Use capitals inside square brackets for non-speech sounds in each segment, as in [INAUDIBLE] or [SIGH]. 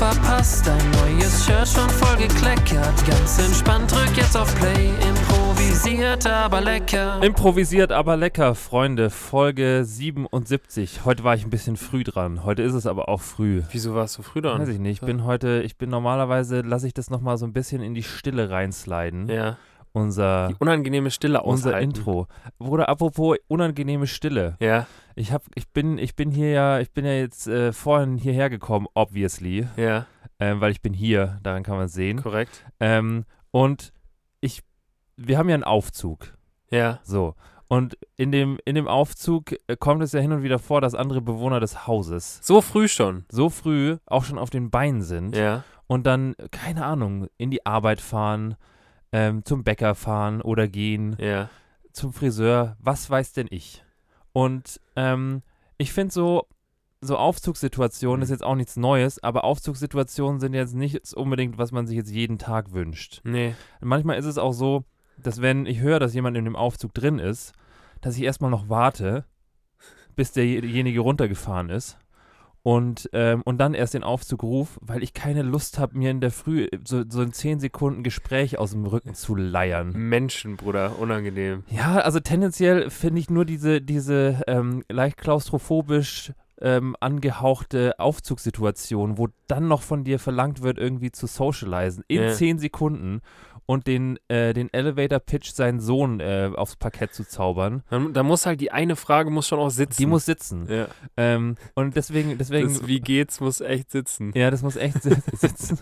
Verpasst, dein neues Shirt schon voll gekleckert. Ganz entspannt, drück jetzt auf Play, improvisiert aber lecker. Improvisiert, aber lecker, Freunde. Folge 77. Heute war ich ein bisschen früh dran. Heute ist es aber auch früh. Wieso warst du früh dran? Weiß ich nicht. Ich bin heute, ich bin normalerweise, lasse ich das nochmal so ein bisschen in die Stille reinsliden. Ja. Unser, Die unangenehme Stille unser aushalten. Intro. Bruder, apropos unangenehme Stille. Ja, Ich hab, ich bin, ich bin hier ja, ich bin ja jetzt äh, vorhin hierher gekommen, obviously. ja, Ähm, weil ich bin hier, daran kann man sehen. korrekt. Ähm, und ich, wir haben ja einen Aufzug. Ja, So. Und in dem, in dem Aufzug äh, kommt es ja hin und wieder vor, dass andere Bewohner des Hauses so früh schon. so früh auch schon auf den Beinen sind Ja, und dann, keine Ahnung, in die Arbeit fahren, ähm, zum Bäcker fahren oder gehen, ja, zum Friseur, was weiß denn ich. Und ähm, ich finde so, so Aufzugssituationen Mhm. ist jetzt auch nichts Neues, aber Aufzugssituationen sind jetzt nicht unbedingt, was man sich jetzt jeden Tag wünscht. nee. Manchmal ist es auch so, dass wenn ich höre, dass jemand in dem Aufzug drin ist, dass ich erstmal noch warte, bis derjenige runtergefahren ist. Und, ähm, und dann erst den Aufzug rufe, weil ich keine Lust habe, mir in der Früh so, so ein 10 Sekunden Gespräch aus dem Rücken zu leiern. Menschen, Bruder, unangenehm. Ja, also tendenziell finde ich nur diese, diese ähm, leicht klaustrophobisch ähm, angehauchte Aufzugssituation, wo dann noch von dir verlangt wird, irgendwie zu socialisen in Ja. 10 Sekunden und den, äh, den Elevator-Pitch seinen Sohn äh, aufs Parkett zu zaubern. Da muss halt die eine Frage muss schon auch sitzen. Die muss sitzen. Ja, Ähm, und deswegen, deswegen das Wie geht's muss echt sitzen. ja, das muss echt si- [LAUGHS] sitzen.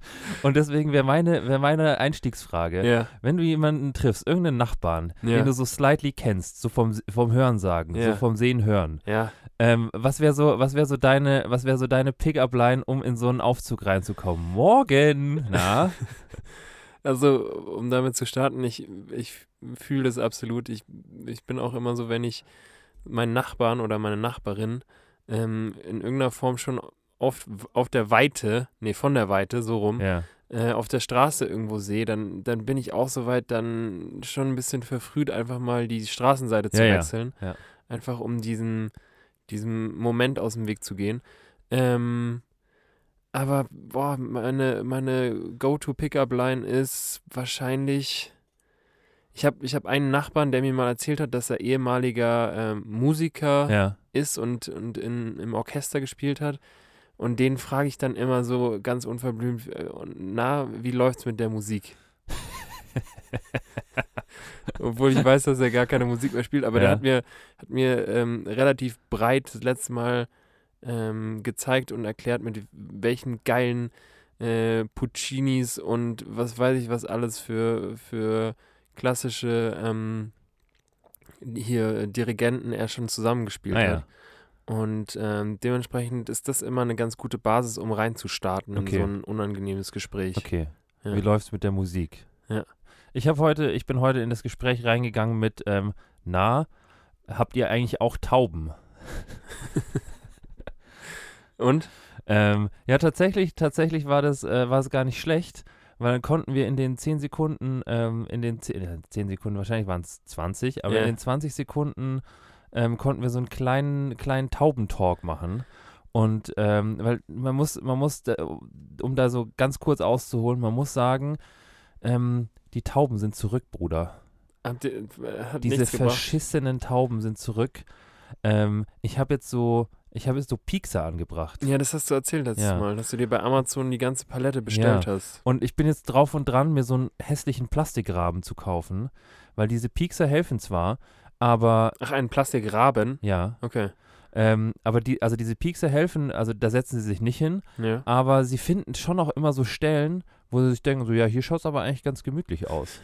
[LAUGHS] Und deswegen wäre meine, wär meine Einstiegsfrage, Ja, wenn du jemanden triffst, irgendeinen Nachbarn, Ja. den du so slightly kennst, so vom, vom Hören sagen, so Ja. vom Sehen hören, ähm, was wäre so, was wäre so deine, was wäre so deine Pickup-Line, um in so einen Aufzug reinzukommen? Morgen, na? [LAUGHS] Also, um damit zu starten, ich, ich fühle das absolut. Ich, ich bin auch immer so, wenn ich meinen Nachbarn oder meine Nachbarin ähm, in irgendeiner Form schon oft auf der Weite, nee, von der Weite, so rum, ja, äh, auf der Straße irgendwo sehe, dann, dann bin ich auch soweit dann schon ein bisschen verfrüht, einfach mal die Straßenseite zu Ja, wechseln. ja. Einfach um diesen, diesem Moment aus dem Weg zu gehen. Ähm, aber boah, meine, meine Go-To-Pickup-Line ist wahrscheinlich. Ich habe ich hab einen Nachbarn, der mir mal erzählt hat, dass er ehemaliger ähm, Musiker ja. ist und, und in, im Orchester gespielt hat. Und den frage ich dann immer so ganz unverblümt, äh, na, wie läuft's mit der Musik? [LAUGHS] Obwohl ich weiß, dass er gar keine Musik mehr spielt, aber der Ja. hat mir, hat mir ähm, relativ breit das letzte Mal ähm, gezeigt und erklärt, mit welchen geilen äh, Puccinis und was weiß ich was alles für, für klassische ähm, hier Dirigenten er schon zusammengespielt Ah, hat. ja. Und ähm, dementsprechend ist das immer eine ganz gute Basis, um reinzustarten Okay. in so ein unangenehmes Gespräch. Okay. Ja. Wie läuft's mit der Musik? Ja. Ich habe heute, ich bin heute in das Gespräch reingegangen mit, ähm, na, habt ihr eigentlich auch Tauben? [LAUGHS] Und? Ähm, ja, tatsächlich, tatsächlich war das, äh, war es gar nicht schlecht, weil dann konnten wir in den 10 Sekunden, ähm, in den 10, äh, 10 Sekunden, wahrscheinlich waren es 20, aber Ja. in den 20 Sekunden ähm, konnten wir so einen kleinen, kleinen Taubentalk machen. Und ähm, weil man muss, man muss, da- um da so ganz kurz auszuholen, man muss sagen, ähm, die Tauben sind zurück, Bruder. Habt ihr, äh, hat Diese verschissenen Tauben sind zurück. Ähm, ich habe jetzt so, ich habe jetzt so Piekser angebracht. Ja, das hast du erzählt letztes Ja. Mal, dass du dir bei Amazon die ganze Palette bestellt hast. Und ich bin jetzt drauf und dran, mir so einen hässlichen Plastikrahmen zu kaufen, weil diese Piekser helfen zwar, aber Ach, einen Plastikraben? ja, Okay. ähm, aber die, also diese Piekser helfen, also da setzen sie sich nicht hin, Ja. aber sie finden schon auch immer so Stellen, wo sie sich denken, so ja, hier schaut es aber eigentlich ganz gemütlich aus.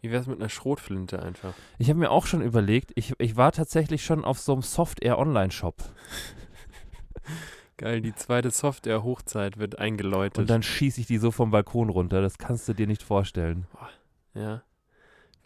Wie wär's mit einer Schrotflinte einfach? Ich habe mir auch schon überlegt, ich, ich war tatsächlich schon auf so einem Software-Online-Shop. [LAUGHS] Geil, die zweite Software-Hochzeit wird eingeläutet. Und dann schieße ich die so vom Balkon runter. Das kannst du dir nicht vorstellen. Ja.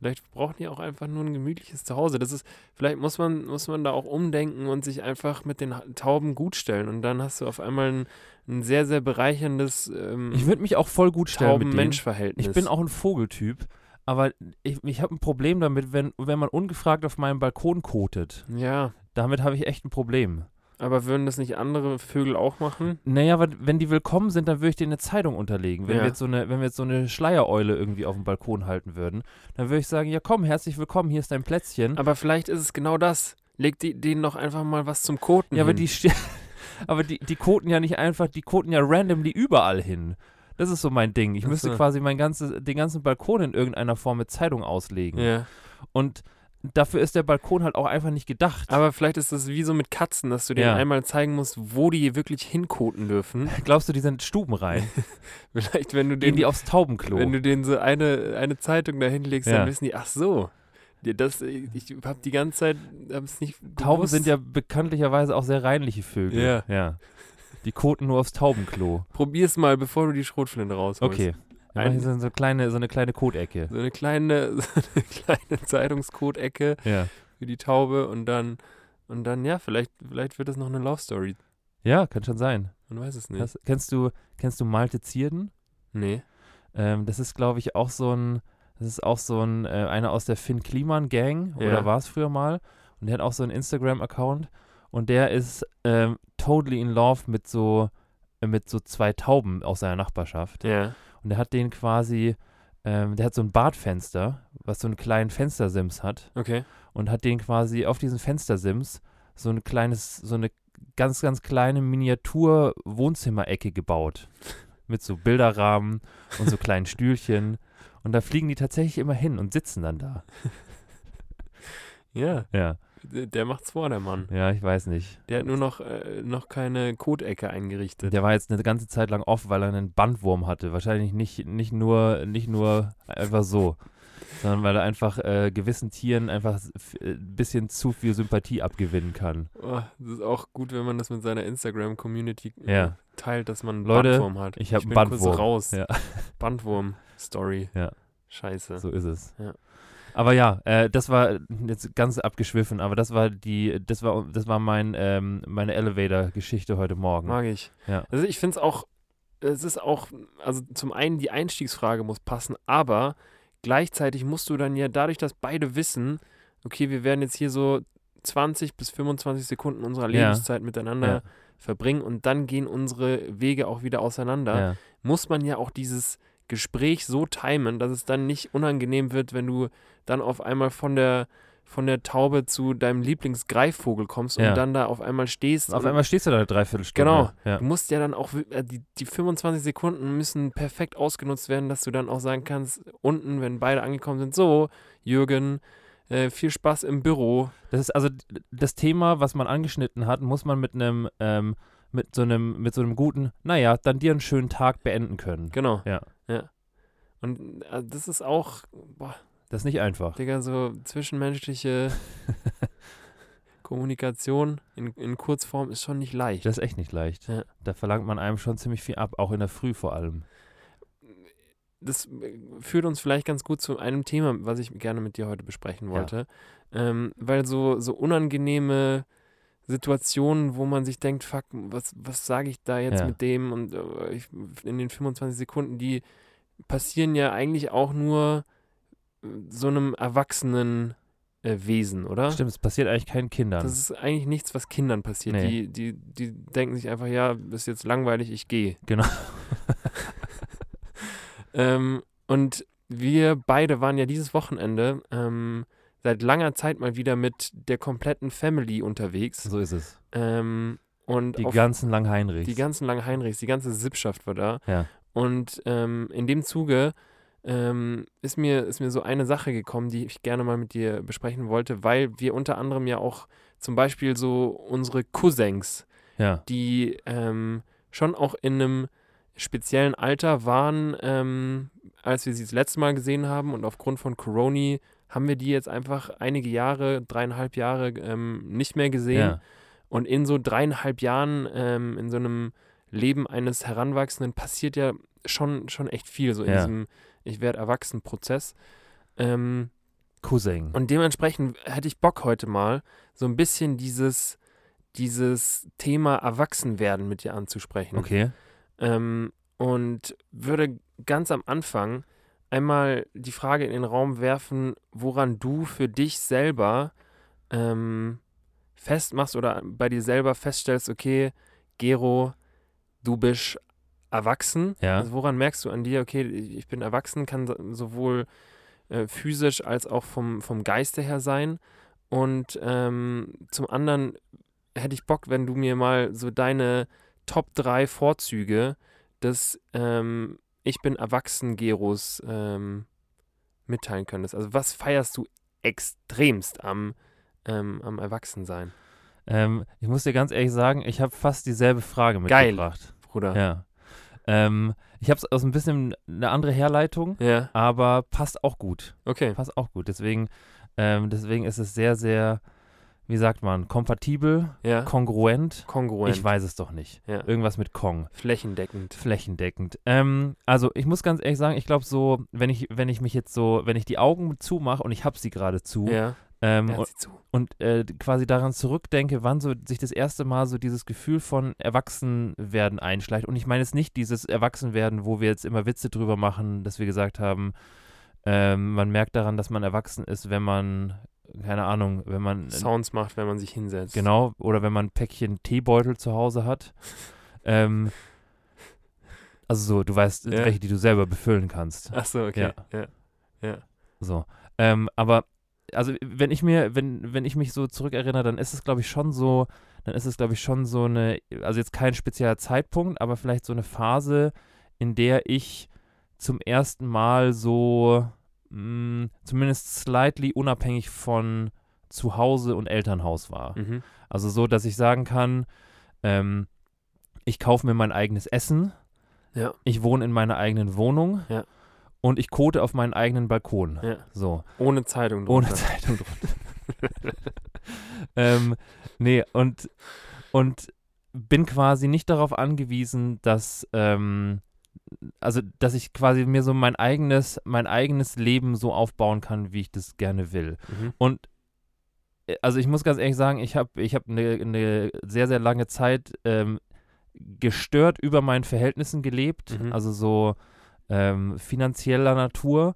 Vielleicht brauchen die auch einfach nur ein gemütliches Zuhause. Das ist, vielleicht muss man, muss man da auch umdenken und sich einfach mit den Tauben gut stellen. Und dann hast du auf einmal ein, ein sehr, sehr bereicherndes ähm, Ich würde mich auch voll gut stellen mit denen. Tauben-Mensch-Verhältnis. Ich bin auch ein Vogeltyp, aber ich, ich habe ein Problem damit, wenn, wenn man ungefragt auf meinem Balkon kotet. Ja, Damit habe ich echt ein Problem. Aber würden das nicht andere Vögel auch machen? Naja, aber wenn die willkommen sind, dann würde ich denen eine Zeitung unterlegen. Wenn, Ja. wir jetzt so eine, wenn wir jetzt so eine Schleiereule irgendwie auf dem Balkon halten würden, dann würde ich sagen, ja komm, herzlich willkommen, hier ist dein Plätzchen. Aber vielleicht ist es genau das. Leg die, denen doch einfach mal was zum Koten ja, aber hin. die, ste- [LAUGHS] aber die, die koten ja nicht einfach, die koten ja randomly überall hin. Das ist so mein Ding. Ich müsste so. quasi mein ganzes, den ganzen Balkon in irgendeiner Form mit Zeitung auslegen. Ja. Und dafür ist der Balkon halt auch einfach nicht gedacht. Aber vielleicht ist das wie so mit Katzen, dass du denen Ja. einmal zeigen musst, wo die wirklich hinkoten dürfen. [LAUGHS] Glaubst du, die sind stubenrein? [LAUGHS] Vielleicht, wenn du Gehen denen, die aufs Taubenklo? wenn du denen so eine, eine Zeitung da hinlegst, Ja. dann wissen die, ach so. Das, ich habe die ganze Zeit hab's nicht Tauben gewusst. sind ja bekanntlicherweise auch sehr reinliche Vögel. Ja. ja. Die koten nur aufs Taubenklo. Probier's mal, bevor du die Schrotflinte rausholst. Okay. Ein- so, so, kleine, so eine kleine Kotecke. So eine kleine, [LAUGHS] so eine kleine Zeitungskotecke Ja. für die Taube und dann, und dann, ja, vielleicht, vielleicht wird es noch eine Love Story. Ja, kann schon sein. Man weiß es nicht. Das, kennst, du, kennst du Malte Zierden? nee. Ähm, das ist, glaube ich, auch so ein, das ist auch so ein, äh, einer aus der Finn Kliman Gang, Ja. oder war es früher mal. Und der hat auch so einen Instagram-Account. Und der ist ähm, totally in love mit so, mit so zwei Tauben aus seiner Nachbarschaft. Ja. Und der hat den quasi, ähm, der hat so ein Badfenster, was so einen kleinen Fenstersims hat. Okay. Und hat den quasi auf diesen Fenstersims so ein kleines, so eine ganz, ganz kleine Miniatur-Wohnzimmerecke gebaut. Mit so Bilderrahmen und so kleinen Stühlchen. Und da fliegen die tatsächlich immer hin und sitzen dann da. [LAUGHS] Ja. Ja, Der, macht's vor, der Mann. ja, ich weiß nicht. Der hat nur noch, äh, noch keine Kotecke eingerichtet. Der war jetzt eine ganze Zeit lang off, weil er einen Bandwurm hatte. Wahrscheinlich nicht, nicht, nur, nicht nur einfach so, sondern weil er einfach äh, gewissen Tieren einfach ein bisschen zu viel Sympathie abgewinnen kann. Oh, das ist auch gut, wenn man das mit seiner Instagram-Community äh, Ja. teilt, dass man einen Leute, Bandwurm hat. ich hab bin einen kurz Bandwurm. raus. Ja. Bandwurm-Story. Ja. Scheiße. So ist es. Ja. Aber ja, äh, das war jetzt ganz abgeschwiffen, aber das war die, das war, das war mein, ähm, meine Elevator-Geschichte heute Morgen. Mag ich. Ja. Also ich finde es auch, es ist auch, also zum einen die Einstiegsfrage muss passen, aber gleichzeitig musst du dann ja dadurch, dass beide wissen, okay, wir werden jetzt hier so 20 bis 25 Sekunden unserer Ja. Lebenszeit miteinander Ja. verbringen und dann gehen unsere Wege auch wieder auseinander, Ja. muss man ja auch dieses Gespräch so timen, dass es dann nicht unangenehm wird, wenn du dann auf einmal von der von der Taube zu deinem Lieblingsgreifvogel kommst Ja. und dann da auf einmal stehst. Auf einmal stehst du da eine Dreiviertelstunde. Genau. Ja. Du musst ja dann auch, äh, die, die 25 Sekunden müssen perfekt ausgenutzt werden, dass du dann auch sagen kannst, unten, wenn beide angekommen sind, so, Jürgen, äh, viel Spaß im Büro. Das ist also das Thema, was man angeschnitten hat, muss man mit einem, ähm, mit so einem, mit so einem guten, naja, dann dir einen schönen Tag beenden können. Genau. Ja. Ja. Und äh, das ist auch, boah, Das ist nicht einfach. Digga, so zwischenmenschliche [LAUGHS] Kommunikation in, in Kurzform ist schon nicht leicht. Das ist echt nicht leicht. Ja. Da verlangt man einem schon ziemlich viel ab, auch in der Früh vor allem. das äh, führt uns vielleicht ganz gut zu einem Thema, was ich gerne mit dir heute besprechen wollte. Ähm, weil so, so unangenehme Situationen, wo man sich denkt, fuck, was, was sage ich da jetzt Ja. mit dem? Und äh, ich, in den 25 Sekunden, die passieren ja eigentlich auch nur äh, so einem erwachsenen äh, Wesen, oder? Stimmt, es passiert eigentlich keinen Kindern. Das ist eigentlich nichts, was Kindern passiert. Nee. Die, die, die denken sich einfach, ja, ist jetzt langweilig, ich gehe. Genau. [LAUGHS] Ähm, und wir beide waren ja dieses Wochenende ähm, seit langer Zeit mal wieder mit der kompletten Family unterwegs. so ist es. Ähm, und Die ganzen Langheinrichs. die ganzen Langheinrichs, die ganze Sippschaft war da. Ja. Und ähm, in dem Zuge ähm, ist, mir, ist mir so eine Sache gekommen, die ich gerne mal mit dir besprechen wollte, weil wir unter anderem ja auch zum Beispiel so unsere Cousins ja. die ähm, schon auch in einem speziellen Alter waren, ähm, als wir sie das letzte Mal gesehen haben. Und aufgrund von Corona haben wir die jetzt einfach einige Jahre, dreieinhalb Jahre ähm, nicht mehr gesehen. ja. Und in so dreieinhalb Jahren, ähm, in so einem Leben eines Heranwachsenden, passiert ja schon, schon echt viel, so in Ja. diesem Ich werde erwachsen Prozess. Ähm, Cousin. und dementsprechend hätte ich Bock heute mal, so ein bisschen dieses, dieses Thema Erwachsenwerden mit dir anzusprechen. Okay. Ähm, und würde ganz am Anfang einmal die Frage in den Raum werfen, woran du für dich selber ähm, festmachst oder bei dir selber feststellst, okay, Gero, du bist erwachsen. Ja. Also woran merkst du an dir, okay, ich bin erwachsen, kann so- sowohl äh, physisch als auch vom, vom Geiste her sein. Und ähm, zum anderen hätte ich Bock, wenn du mir mal so deine Top 3 Vorzüge des ähm, Ich bin erwachsen Geros ähm, mitteilen könntest. Also was feierst du extremst am, ähm, am Erwachsensein, Ähm, ich muss dir ganz ehrlich sagen, ich habe fast dieselbe Frage Geil. mitgebracht. Bruder? Ja. Ähm, ich habe es aus ein bisschen eine andere Herleitung, Ja, aber passt auch gut. okay. Passt auch gut. Deswegen, ähm, deswegen ist es sehr, sehr, wie sagt man, kompatibel, Ja, kongruent. kongruent, Ich weiß es doch nicht. Ja. Irgendwas mit Kong. flächendeckend. Flächendeckend. Ähm, also ich muss ganz ehrlich sagen, ich glaube so, wenn ich, wenn ich mich jetzt so, wenn ich die Augen zumache und ich habe sie gerade zu, Ja, ähm, und, zu. und äh, quasi daran zurückdenke, wann so sich das erste Mal so dieses Gefühl von Erwachsenwerden einschleicht. Und ich meine jetzt nicht dieses Erwachsenwerden, wo wir jetzt immer Witze drüber machen, dass wir gesagt haben, ähm, man merkt daran, dass man erwachsen ist, wenn man, keine Ahnung, wenn man Sounds macht, wenn man sich hinsetzt. Genau, oder wenn man ein Päckchen Teebeutel zu Hause hat. ähm, also so, du weißt, Ja. welche, die du selber befüllen kannst. Ach so, okay. Ja. Ja. So. Ähm, aber also wenn ich mir, wenn, wenn ich mich so zurückerinnere, dann ist es, glaube ich, schon so, dann ist es, glaube ich, schon so eine, also jetzt kein spezieller Zeitpunkt, aber vielleicht so eine Phase, in der ich zum ersten Mal so mh, zumindest slightly unabhängig von Zuhause und Elternhaus war. Mhm. Also so, dass ich sagen kann, ähm, ich kaufe mir mein eigenes Essen, Ja. ich wohne in meiner eigenen Wohnung Ja. und ich kote auf meinen eigenen Balkon. Ja. So, Ohne Zeitung ohne drunter. Zeitung drunter. [LAUGHS] ähm, nee, und, und bin quasi nicht darauf angewiesen, dass, ähm, also, dass ich quasi mir so mein eigenes, mein eigenes Leben so aufbauen kann, wie ich das gerne will. Mhm. Und äh, also ich muss ganz ehrlich sagen, ich habe ich hab eine ne sehr, sehr lange Zeit ähm, gestört über meinen Verhältnissen gelebt, Mhm. also so ähm, finanzieller Natur.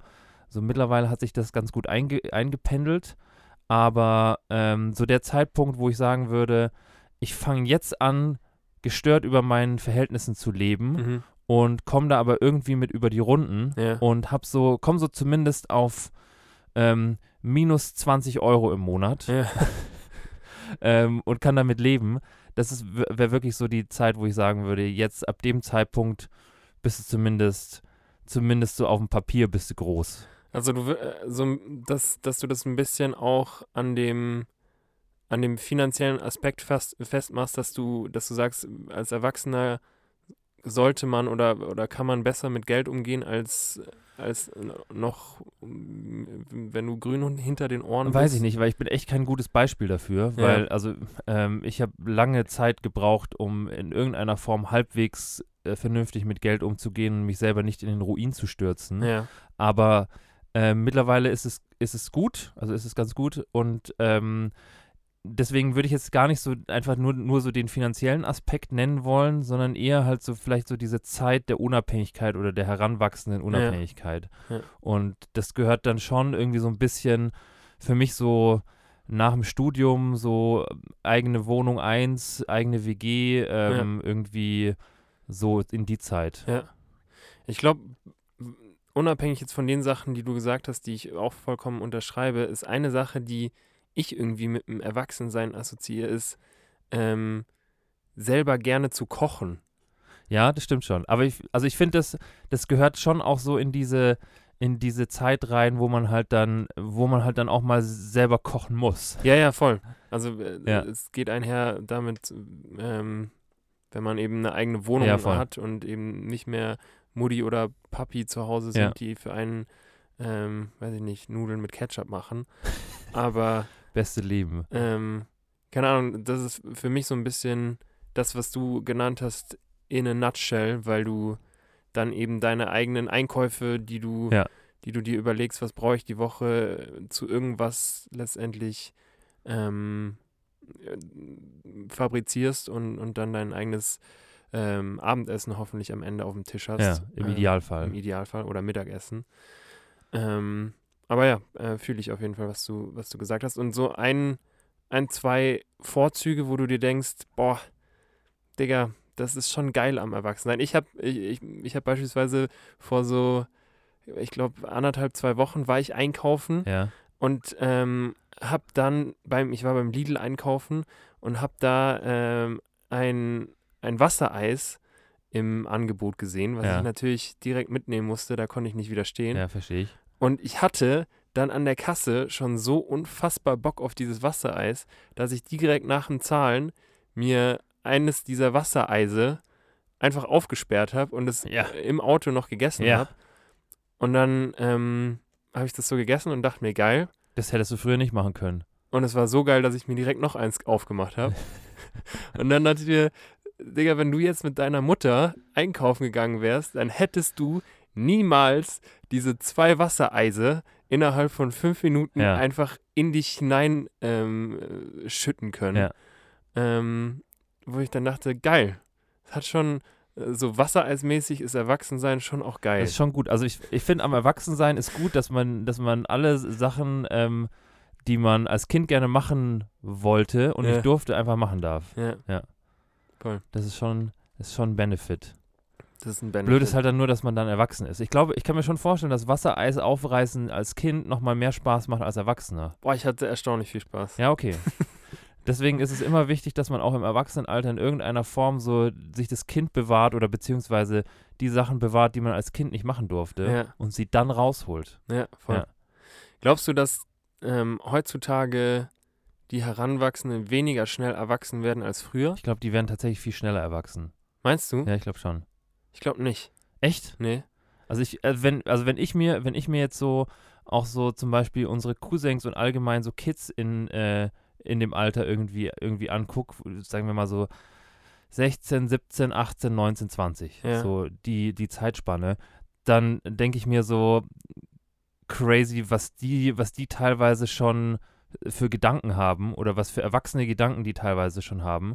So mittlerweile hat sich das ganz gut einge eingependelt. Aber ähm, so der Zeitpunkt, wo ich sagen würde, ich fange jetzt an, gestört über meinen Verhältnissen zu leben Mhm. Und komme da aber irgendwie mit über die Runden Ja. und hab so, komm so zumindest auf ähm, minus 20 Euro im Monat Ja. [LAUGHS] ähm, und kann damit leben. Das wäre wirklich so die Zeit, wo ich sagen würde, jetzt ab dem Zeitpunkt bist du zumindest, zumindest so auf dem Papier bist du groß. Also du äh, so dass, dass du das ein bisschen auch an dem an dem finanziellen Aspekt fest, festmachst, dass du, dass du sagst, als Erwachsener sollte man oder, oder kann man besser mit Geld umgehen als, als noch, wenn du grün hinter den Ohren Weiß bist? ich nicht, weil ich bin echt kein gutes Beispiel dafür, Ja. weil also ähm, ich habe lange Zeit gebraucht, um in irgendeiner Form halbwegs äh, vernünftig mit Geld umzugehen und mich selber nicht in den Ruin zu stürzen. Ja, Aber ähm, mittlerweile ist es, ist es gut, also ist es ganz gut und ähm, deswegen würde ich jetzt gar nicht so einfach nur, nur so den finanziellen Aspekt nennen wollen, sondern eher halt so vielleicht so diese Zeit der Unabhängigkeit oder der heranwachsenden Unabhängigkeit. Ja. Und das gehört dann schon irgendwie so ein bisschen für mich so nach dem Studium so eigene Wohnung 1, eigene WG, ähm, irgendwie so in die Zeit. ja. Ich glaube, unabhängig jetzt von den Sachen, die du gesagt hast, die ich auch vollkommen unterschreibe, ist eine Sache, die ich irgendwie mit dem Erwachsensein assoziiere, ist ähm, selber gerne zu kochen. Ja, das stimmt schon. Aber ich, also ich finde, das, das gehört schon auch so in diese, in diese Zeit rein, wo man halt dann, wo man halt dann auch mal selber kochen muss. Ja, ja, voll. Also äh, Ja. es geht einher damit, ähm, wenn man eben eine eigene Wohnung Ja, hat und eben nicht mehr Mutti oder Papi zu Hause sind, Ja. die für einen, ähm, weiß ich nicht, Nudeln mit Ketchup machen. [LAUGHS] Aber Beste Leben. ähm, keine Ahnung, das ist für mich so ein bisschen das, was du genannt hast, in a nutshell, weil du dann eben deine eigenen Einkäufe, die du, Ja. die du dir überlegst, was brauche ich die Woche, äh, zu irgendwas letztendlich ähm, äh, fabrizierst und, und dann dein eigenes ähm, Abendessen hoffentlich am Ende auf dem Tisch hast. Ja, im Ähm, Idealfall. Im Idealfall oder Mittagessen. Ähm, aber ja, äh, fühle ich auf jeden Fall, was du, was du gesagt hast. Und so ein, ein, zwei Vorzüge, wo du dir denkst, boah, Digga, das ist schon geil am Erwachsensein. Ich habe ich, ich, ich hab beispielsweise vor so, ich glaube, anderthalb, zwei Wochen war ich einkaufen Ja. und ähm, habe dann beim, ich war beim Lidl einkaufen und habe da ähm, ein, ein Wassereis im Angebot gesehen, was Ja. ich natürlich direkt mitnehmen musste, da konnte ich nicht widerstehen. Ja, verstehe ich. Und ich hatte dann an der Kasse schon so unfassbar Bock auf dieses Wassereis, dass ich direkt nach dem Zahlen mir eines dieser Wassereise einfach aufgesperrt habe und es Ja. im Auto noch gegessen Ja. habe. Und dann ähm, habe ich das so gegessen und dachte mir, geil. Das hättest du früher nicht machen können. Und es war so geil, dass ich mir direkt noch eins aufgemacht habe. [LAUGHS] und dann dachte ich mir, Digga, wenn du jetzt mit deiner Mutter einkaufen gegangen wärst, dann hättest du niemals diese zwei Wassereise innerhalb von fünf Minuten Ja. einfach in dich hinein ähm, äh, schütten können. Ja. Ähm, wo ich dann dachte, geil. Das hat schon, äh, so Wassereismäßig ist Erwachsensein schon auch geil. Das ist schon gut. Also ich, ich finde am Erwachsensein ist gut, dass man, dass man alle Sachen, ähm, die man als Kind gerne machen wollte und Ja. nicht durfte, einfach machen darf. ja, Das ist schon, das ist schon ein Benefit. Das ist ein Benefit. Blöd ist halt dann nur, dass man dann erwachsen ist. Ich glaube, ich kann mir schon vorstellen, dass Wassereis aufreißen als Kind nochmal mehr Spaß macht als Erwachsener. Boah, ich hatte erstaunlich viel Spaß. Ja, okay. [LAUGHS] Deswegen ist es immer wichtig, dass man auch im Erwachsenenalter in irgendeiner Form so sich das Kind bewahrt oder beziehungsweise die Sachen bewahrt, die man als Kind nicht machen durfte Ja. und sie dann rausholt. Ja, voll. Ja. Glaubst du, dass ähm, heutzutage die Heranwachsenden weniger schnell erwachsen werden als früher? Ich glaube, die werden tatsächlich viel schneller erwachsen. Meinst du? Ja, ich glaube schon. Ich glaube nicht. Echt? Nee. Also ich, äh, wenn, also wenn ich mir, wenn ich mir jetzt so auch so zum Beispiel unsere Cousins und allgemein so Kids in, äh, in dem Alter irgendwie, irgendwie angucke, sagen wir mal so 16, 17, 18, 19, 20, Ja. so die, die Zeitspanne, dann denke ich mir so crazy, was die, was die teilweise schon für Gedanken haben oder was für erwachsene Gedanken die teilweise schon haben,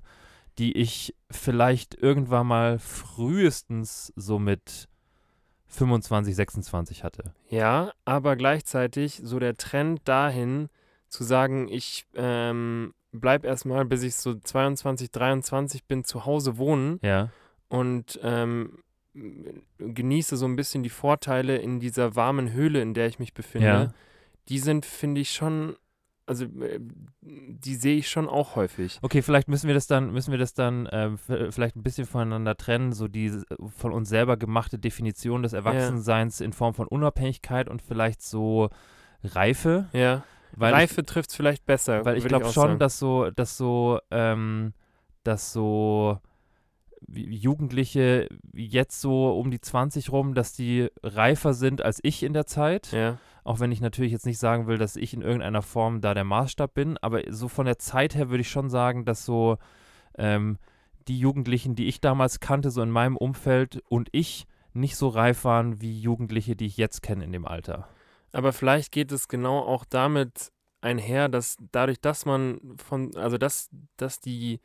die ich vielleicht irgendwann mal frühestens so mit 25, 26 hatte. Ja, aber gleichzeitig so der Trend dahin zu sagen, ich ähm, bleib erstmal, bis ich so 22, 23 bin, zu Hause wohnen Ja, und ähm, genieße so ein bisschen die Vorteile in dieser warmen Höhle, in der ich mich befinde. Ja. Die sind, finde ich, schon, also äh, die sehe ich schon auch häufig. Okay, vielleicht müssen wir das dann, müssen wir das dann v- vielleicht ein bisschen voneinander trennen, so die von uns selber gemachte Definition des Erwachsenseins in Form von Unabhängigkeit und vielleicht so Reife. Ja. Weil Reife trifft es vielleicht besser. weil ich glaube schon, sagen. dass so, dass so, ähm, dass so Jugendliche jetzt so um die 20 rum, dass die reifer sind als ich in der Zeit. Ja. Auch wenn ich natürlich jetzt nicht sagen will, dass ich in irgendeiner Form da der Maßstab bin, aber so von der Zeit her würde ich schon sagen, dass so ähm, die Jugendlichen, die ich damals kannte, so in meinem Umfeld und ich nicht so reif waren wie Jugendliche, die ich jetzt kenne in dem Alter. Aber vielleicht geht es genau auch damit einher, dass dadurch, dass man von, also dass, dass die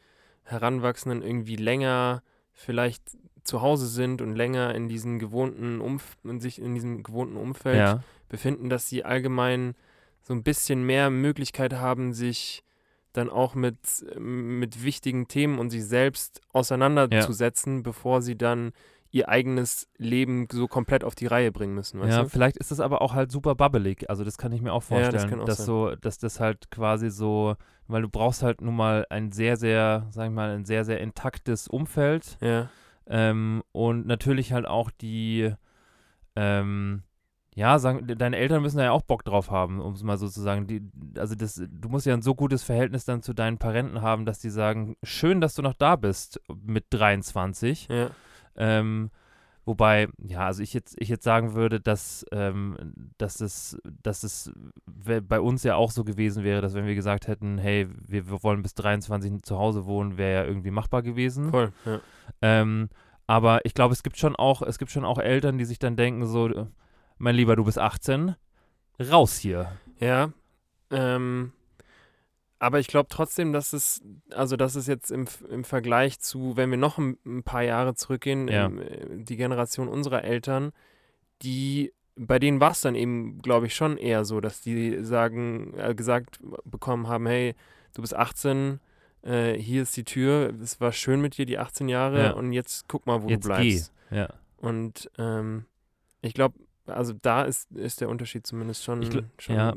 Heranwachsenden irgendwie länger vielleicht zu Hause sind und länger in diesen gewohnten Umf in sich in diesem gewohnten Umfeld Ja, befinden, dass sie allgemein so ein bisschen mehr Möglichkeit haben, sich dann auch mit, mit wichtigen Themen und sich selbst auseinanderzusetzen, bevor sie dann ihr eigenes Leben so komplett auf die Reihe bringen müssen, weißt ja du? vielleicht ist das aber auch halt super bubbelig. Also das kann ich mir auch Ja, das vorstellen, kann auch dass sein. so, dass das halt quasi so, weil du brauchst halt nun mal ein sehr, sehr, sag ich mal, ein sehr, sehr intaktes Umfeld. Ja, Ähm, und natürlich halt auch die, ähm, ja, sagen, de- deine Eltern müssen da ja auch Bock drauf haben, um es mal so zu sagen. Die, also das, du musst ja ein so gutes Verhältnis dann zu deinen Parenten haben, dass die sagen, schön, dass du noch da bist mit 23. ja, Ähm, Wobei, ja, also ich jetzt, ich jetzt sagen würde, dass, ähm, dass es, dass es bei uns ja auch so gewesen wäre, dass wenn wir gesagt hätten, hey, wir, wir wollen bis 23 zu Hause wohnen, wäre ja irgendwie machbar gewesen. Voll, ja. Ähm, aber ich glaube, es gibt schon auch, es gibt schon auch Eltern, die sich dann denken, so, äh, mein Lieber, du bist 18, raus hier. Ja, ähm, aber ich glaube trotzdem, dass es, also dass es jetzt im, im Vergleich zu, wenn wir noch ein, ein paar Jahre zurückgehen, Ja. ähm, äh, die Generation unserer Eltern, die, bei denen war es dann eben, glaube ich, schon eher so, dass die sagen, äh, gesagt bekommen haben, hey, du bist 18, äh, hier ist die Tür, es war schön mit dir, die 18 Jahre, Ja. und jetzt guck mal, wo Jetzt du bleibst. geh. Ja. Und ähm, ich glaube, also da ist, ist der Unterschied zumindest schon, Ich gl- schon ja.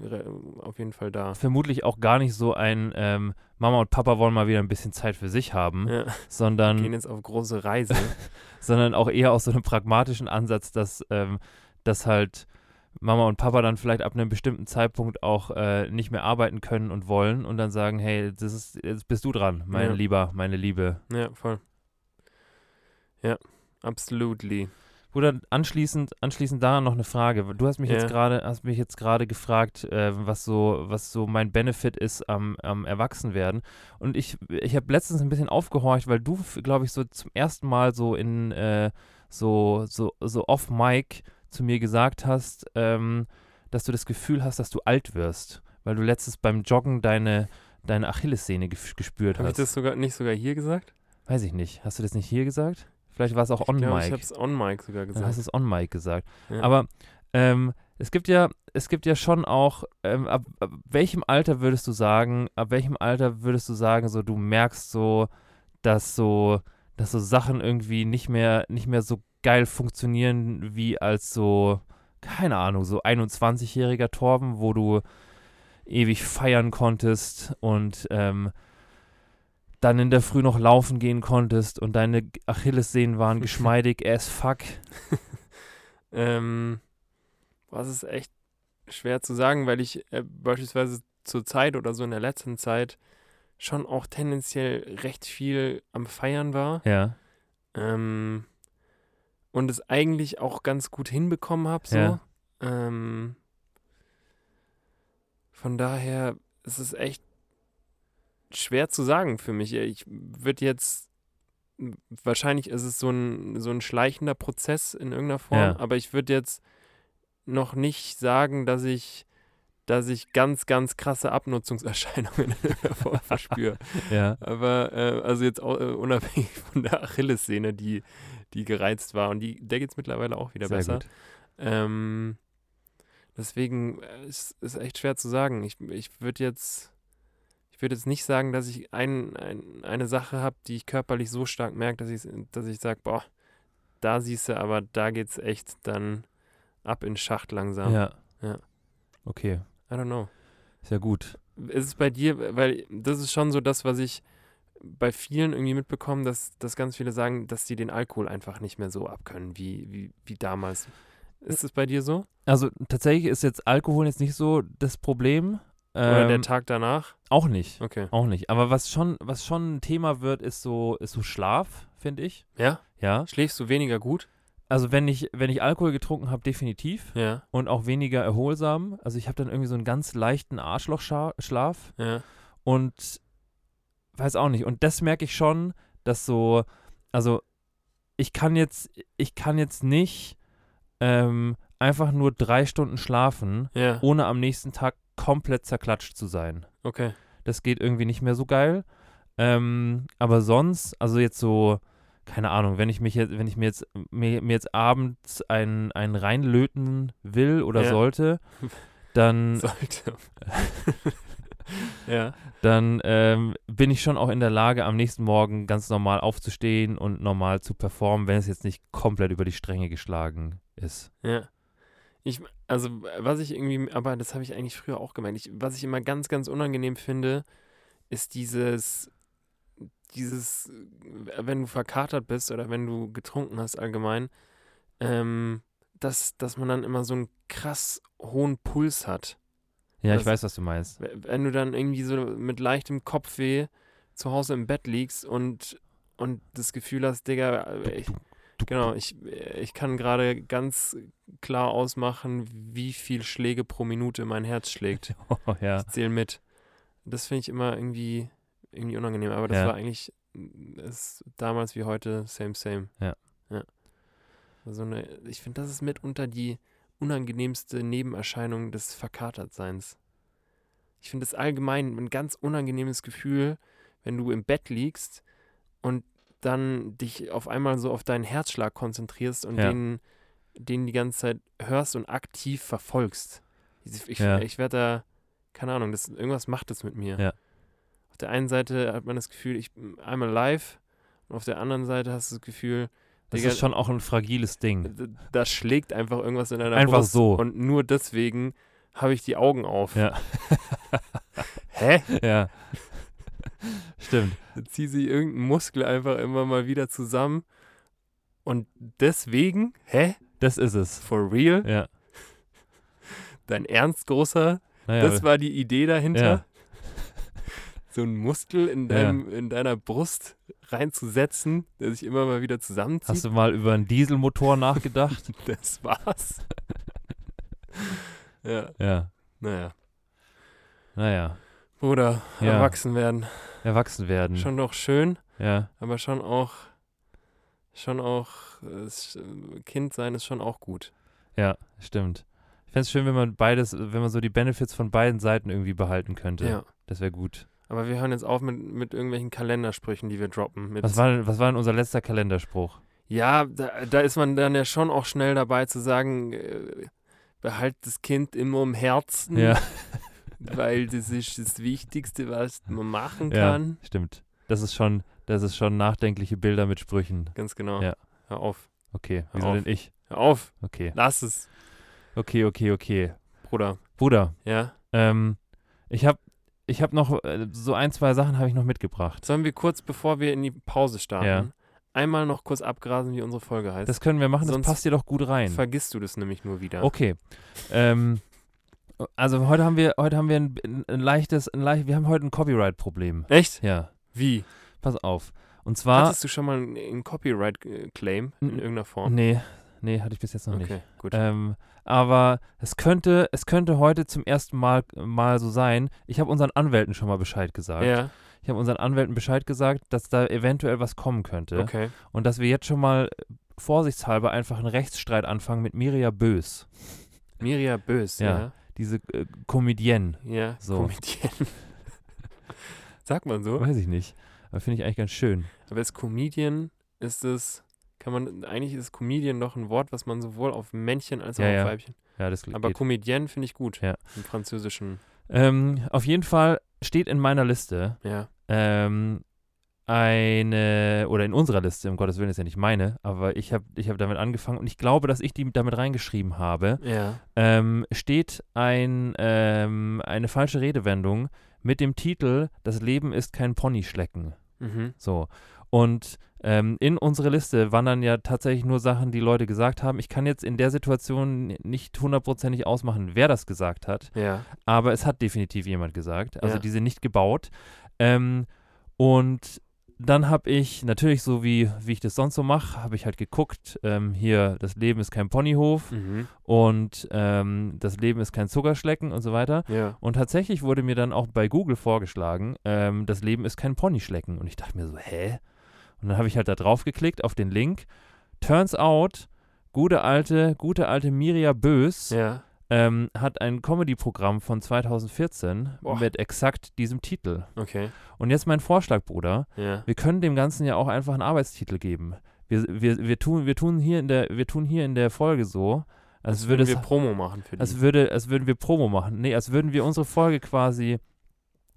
auf jeden Fall da. Vermutlich auch gar nicht so ein ähm, Mama und Papa wollen mal wieder ein bisschen Zeit für sich haben, Ja, sondern gehen jetzt auf große Reise. [LAUGHS] sondern auch eher aus so einem pragmatischen Ansatz, dass, ähm, dass halt Mama und Papa dann vielleicht ab einem bestimmten Zeitpunkt auch äh, nicht mehr arbeiten können und wollen und dann sagen, hey, das ist, jetzt bist du dran, mein Ja. Lieber, meine Liebe. ja, voll. Ja, absolutely. Bruder, anschließend, anschließend daran noch eine Frage. Du hast mich Ja. jetzt gerade, hast mich jetzt gerade gefragt, äh, was so, was so mein Benefit ist am, am Erwachsenwerden. Und ich, ich habe letztens ein bisschen aufgehorcht, weil du, glaube ich, so zum ersten Mal so in äh, so, so, so off Mic zu mir gesagt hast, ähm, dass du das Gefühl hast, dass du alt wirst, weil du letztens beim Joggen deine, deine Achillessehne gespürt Habe ich hast. das sogar nicht sogar hier gesagt? Weiß ich nicht. Hast du das nicht hier gesagt? Vielleicht war es auch on ich glaube, Mic. ich habe es on mic sogar gesagt. hast du es on Mic gesagt. Ja. Aber ähm, es gibt ja, es gibt ja schon auch, ähm, ab, ab welchem Alter würdest du sagen, ab welchem Alter würdest du sagen, so du merkst so, dass so, dass so Sachen irgendwie nicht mehr, nicht mehr so geil funktionieren wie als so, keine Ahnung, so 21-jähriger Torben, wo du ewig feiern konntest und ähm, dann in der Früh noch laufen gehen konntest und deine Achillessehnen waren [LAUGHS] geschmeidig as fuck. [LAUGHS] Ähm, was ist echt schwer zu sagen, weil ich äh, beispielsweise zur Zeit oder so in der letzten Zeit schon auch tendenziell recht viel am Feiern war. Ja. Ähm, und es eigentlich auch ganz gut hinbekommen habe. So. Ja. Ähm, von daher ist es echt schwer zu sagen für mich. Ich würde jetzt, wahrscheinlich ist es so ein, so ein schleichender Prozess in irgendeiner Form, Ja. aber ich würde jetzt noch nicht sagen, dass ich dass ich ganz, ganz krasse Abnutzungserscheinungen [LAUGHS] verspüre. [LAUGHS] Ja. Aber äh, also jetzt auch, äh, unabhängig [LAUGHS] von der Achillessehne, die, die gereizt war. Und die, der geht es mittlerweile auch wieder Sehr besser. Ähm, deswegen äh, ist es echt schwer zu sagen. Ich, ich würde jetzt, ich würde jetzt nicht sagen, dass ich ein, ein, eine Sache habe, die ich körperlich so stark merke, dass ich, dass ich sage, boah, da siehst du, aber da geht es echt dann ab in Schacht langsam. Ja. Ja. Okay. I don't know. Sehr gut. Ist es bei dir, weil das ist schon so das, was ich bei vielen irgendwie mitbekomme, dass, dass ganz viele sagen, dass sie den Alkohol einfach nicht mehr so abkönnen wie, wie, wie damals. Ist es bei dir so? Also tatsächlich ist jetzt Alkohol jetzt nicht so das Problem. Oder Ähm, der Tag danach? auch nicht. Okay. Auch nicht. Aber was schon, was schon ein Thema wird, ist so, ist so Schlaf, finde ich. Ja? Ja. Schläfst du weniger gut? Also wenn ich, wenn ich Alkohol getrunken habe, definitiv. Ja. Und auch weniger erholsam. Also ich habe dann irgendwie so einen ganz leichten Arschlochschlaf. Ja. Und weiß auch nicht. Und das merke ich schon, dass so, also ich kann jetzt, ich kann jetzt nicht ähm, einfach nur drei Stunden schlafen, Ja. ohne am nächsten Tag komplett zerklatscht zu sein. Okay. Das geht irgendwie nicht mehr so geil. Ähm, aber sonst, also jetzt so, keine Ahnung, wenn ich mich jetzt, wenn ich mir jetzt, mir, mir jetzt abends einen, einen reinlöten will oder Ja. sollte, [LAUGHS] dann, Sollte. [LAUGHS] ja. dann ähm, bin ich schon auch in der Lage, am nächsten Morgen ganz normal aufzustehen und normal zu performen, wenn es jetzt nicht komplett über die Stränge geschlagen ist. Ja. Ich, also, was ich irgendwie, aber das habe ich eigentlich früher auch gemeint. Ich, was ich immer ganz, ganz unangenehm finde, ist dieses, dieses, wenn du verkatert bist oder wenn du getrunken hast allgemein, ähm, dass, dass man dann immer so einen krass hohen Puls hat. Ja, ich Das- weiß, was du meinst. Wenn du dann irgendwie so mit leichtem Kopfweh zu Hause im Bett liegst und, und das Gefühl hast, Digga, äh, ich, Genau, ich, äh, ich kann gerade ganz klar ausmachen, wie viel Schläge pro Minute mein Herz schlägt. [LAUGHS] Oh, ja. Ich zähle mit. Das finde ich immer irgendwie, irgendwie unangenehm, aber das Ja. war eigentlich mm, ist damals wie heute same, same. Ja. ja. Also eine, ich finde, das ist mitunter die unangenehmste Nebenerscheinung des Verkatertseins. Ich finde es allgemein ein ganz unangenehmes Gefühl, wenn du im Bett liegst und dann dich auf einmal so auf deinen Herzschlag konzentrierst und Ja. den, den die ganze Zeit hörst und aktiv verfolgst. Ich, ich, Ja. ich werde da, keine Ahnung, das, irgendwas macht das mit mir. Ja. Auf der einen Seite hat man das Gefühl, ich bin einmal live und auf der anderen Seite hast du das Gefühl, Das Digga, ist schon auch ein fragiles Ding. da schlägt einfach irgendwas in deiner Einfach Brust. so. Und nur deswegen habe ich die Augen auf. Ja. Hä? [LAUGHS] Ja. Stimmt. Da zieht sich irgendein Muskel einfach immer mal wieder zusammen. Und deswegen, hä? Das ist es. For real? Ja. Dein Ernst, großer? Naja, das war die Idee dahinter? Ja. [LAUGHS] So einen Muskel in, Ja. deinem, in deiner Brust reinzusetzen, der sich immer mal wieder zusammenzieht. hast du mal über einen Dieselmotor nachgedacht? [LAUGHS] das war's. [LAUGHS] ja, ja. naja. Naja. Bruder, Ja. erwachsen werden. Erwachsen werden. Schon doch schön, Ja. aber schon auch, schon auch, Kind sein ist schon auch gut. Ja, stimmt. Ich fände es schön, wenn man beides, wenn man so die Benefits von beiden Seiten irgendwie behalten könnte. Ja. Das wäre gut. Aber wir hören jetzt auf mit, mit irgendwelchen Kalendersprüchen, die wir droppen. Mit, Was war, denn, was war denn unser letzter Kalenderspruch? ja, da, da ist man dann ja schon auch schnell dabei zu sagen, äh, behalt das Kind immer im Herzen, Ja, [LAUGHS] weil das ist das Wichtigste, was man machen ja, kann. stimmt. Das ist schon, das ist schon nachdenkliche Bilder mit Sprüchen. Ganz genau. Ja. Hör auf. Okay, Hör wieso auf. denn ich? Hör auf. Okay, Lass es, okay, okay, okay. Bruder. Bruder, Ja. ähm, ich habe ich hab noch, äh, so ein, zwei Sachen habe ich noch mitgebracht. Sollen wir kurz, bevor wir in die Pause starten, Ja. einmal noch kurz abgrasen, wie unsere Folge heißt? Das können wir machen, das Sonst passt dir doch gut rein. Vergisst du das nämlich nur wieder. Okay. Ähm, also heute haben wir, heute haben wir ein, ein, leichtes, ein leicht, wir haben heute ein Copyright-Problem. Echt? Ja, Wie? pass auf. Und zwar, Hattest du schon mal einen, Copyright-Claim in irgendeiner Form? nee, nee, hatte ich bis jetzt noch nicht. Okay, gut. Ähm, aber es könnte, es könnte heute zum ersten Mal, mal so sein. Ich habe unseren Anwälten schon mal Bescheid gesagt. ja, Ich habe unseren Anwälten Bescheid gesagt, dass da eventuell was kommen könnte. okay. Und dass wir jetzt schon mal vorsichtshalber einfach einen Rechtsstreit anfangen mit Miria Bös, Miria Bös, Ja. ja. Diese äh, Comedienne. Ja, So. Comedian. [LAUGHS] Sagt man so? Weiß ich nicht. Aber finde ich eigentlich ganz schön. Aber als Comedian ist es, kann man, eigentlich ist Comedian doch ein Wort, was man sowohl auf Männchen als auch Ja, auf ja. Weibchen. Ja, das Aber geht. Comedienne finde ich gut. Ja. Im Französischen. Ähm, auf jeden Fall steht in meiner Liste Ja. ähm, eine, oder in unserer Liste, um Gottes Willen ist ja nicht meine, aber ich habe ich hab damit angefangen und ich glaube, dass ich die damit reingeschrieben habe, Ja. ähm, steht ein, ähm, eine falsche Redewendung mit dem Titel Das Leben ist kein Ponyschlecken. Mhm. So. Und ähm, in unsere Liste wandern ja tatsächlich nur Sachen, die Leute gesagt haben. Ich kann jetzt in der Situation nicht hundertprozentig ausmachen, wer das gesagt hat, Ja. aber es hat definitiv jemand gesagt. Also Ja. die sind nicht gebaut. Ähm, und dann habe ich natürlich, so wie, wie ich das sonst so mache, habe ich halt geguckt, ähm, hier, das Leben ist kein Ponyhof Mhm. und ähm, das Leben ist kein Zuckerschlecken und so weiter. Ja. Und tatsächlich wurde mir dann auch bei Google vorgeschlagen, ähm, das Leben ist kein Ponyschlecken. Und ich dachte mir so, hä? Und dann habe ich halt da drauf geklickt auf den Link. Turns out, gute alte, gute alte Miria Bös Ja. Ähm, hat ein Comedy-Programm von 2014 Boah. mit exakt diesem Titel. Okay. Und jetzt mein Vorschlag, Bruder. Ja. Wir können dem Ganzen ja auch einfach einen Arbeitstitel geben. Wir, wir, wir, tun, wir, tun hier in der, wir tun hier in der Folge so, als Als würde würden es wir Promo machen für die. als, würde, als würden wir Promo machen. Nee, als würden wir unsere Folge quasi,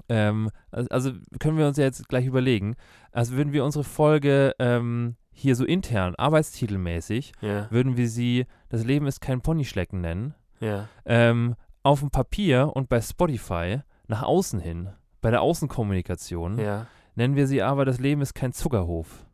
ähm, also, können wir uns ja jetzt gleich überlegen, als würden wir unsere Folge ähm, hier so intern, arbeitstitelmäßig, ja. würden wir sie Das Leben ist kein Ponyschlecken nennen, Ja. ähm, auf dem Papier und bei Spotify nach außen hin, bei der Außenkommunikation, Ja. nennen wir sie aber Das Leben ist kein Zuckerhof.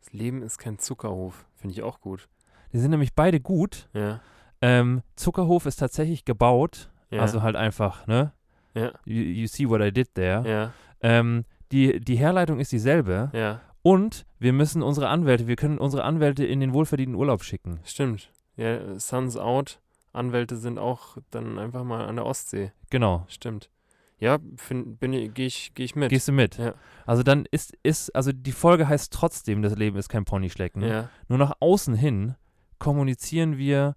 Das Leben ist kein Zuckerhof. Finde ich auch gut. Die sind nämlich beide gut. Ja. Ähm, Zuckerhof ist tatsächlich gebaut, also halt einfach, ne? Ja. You, you see what I did there. Ähm, die, die Herleitung ist dieselbe Ja. Und wir müssen unsere Anwälte, wir können unsere Anwälte in den wohlverdienten Urlaub schicken. Stimmt. Ja, Suns out. Anwälte sind auch dann einfach mal an der Ostsee. Genau. Stimmt. Ja, gehe ich, geh ich mit. Gehst du mit? Ja. Also dann ist, ist, also die Folge heißt trotzdem, das Leben ist kein Ponyschlecken. ja, Nur nach außen hin kommunizieren wir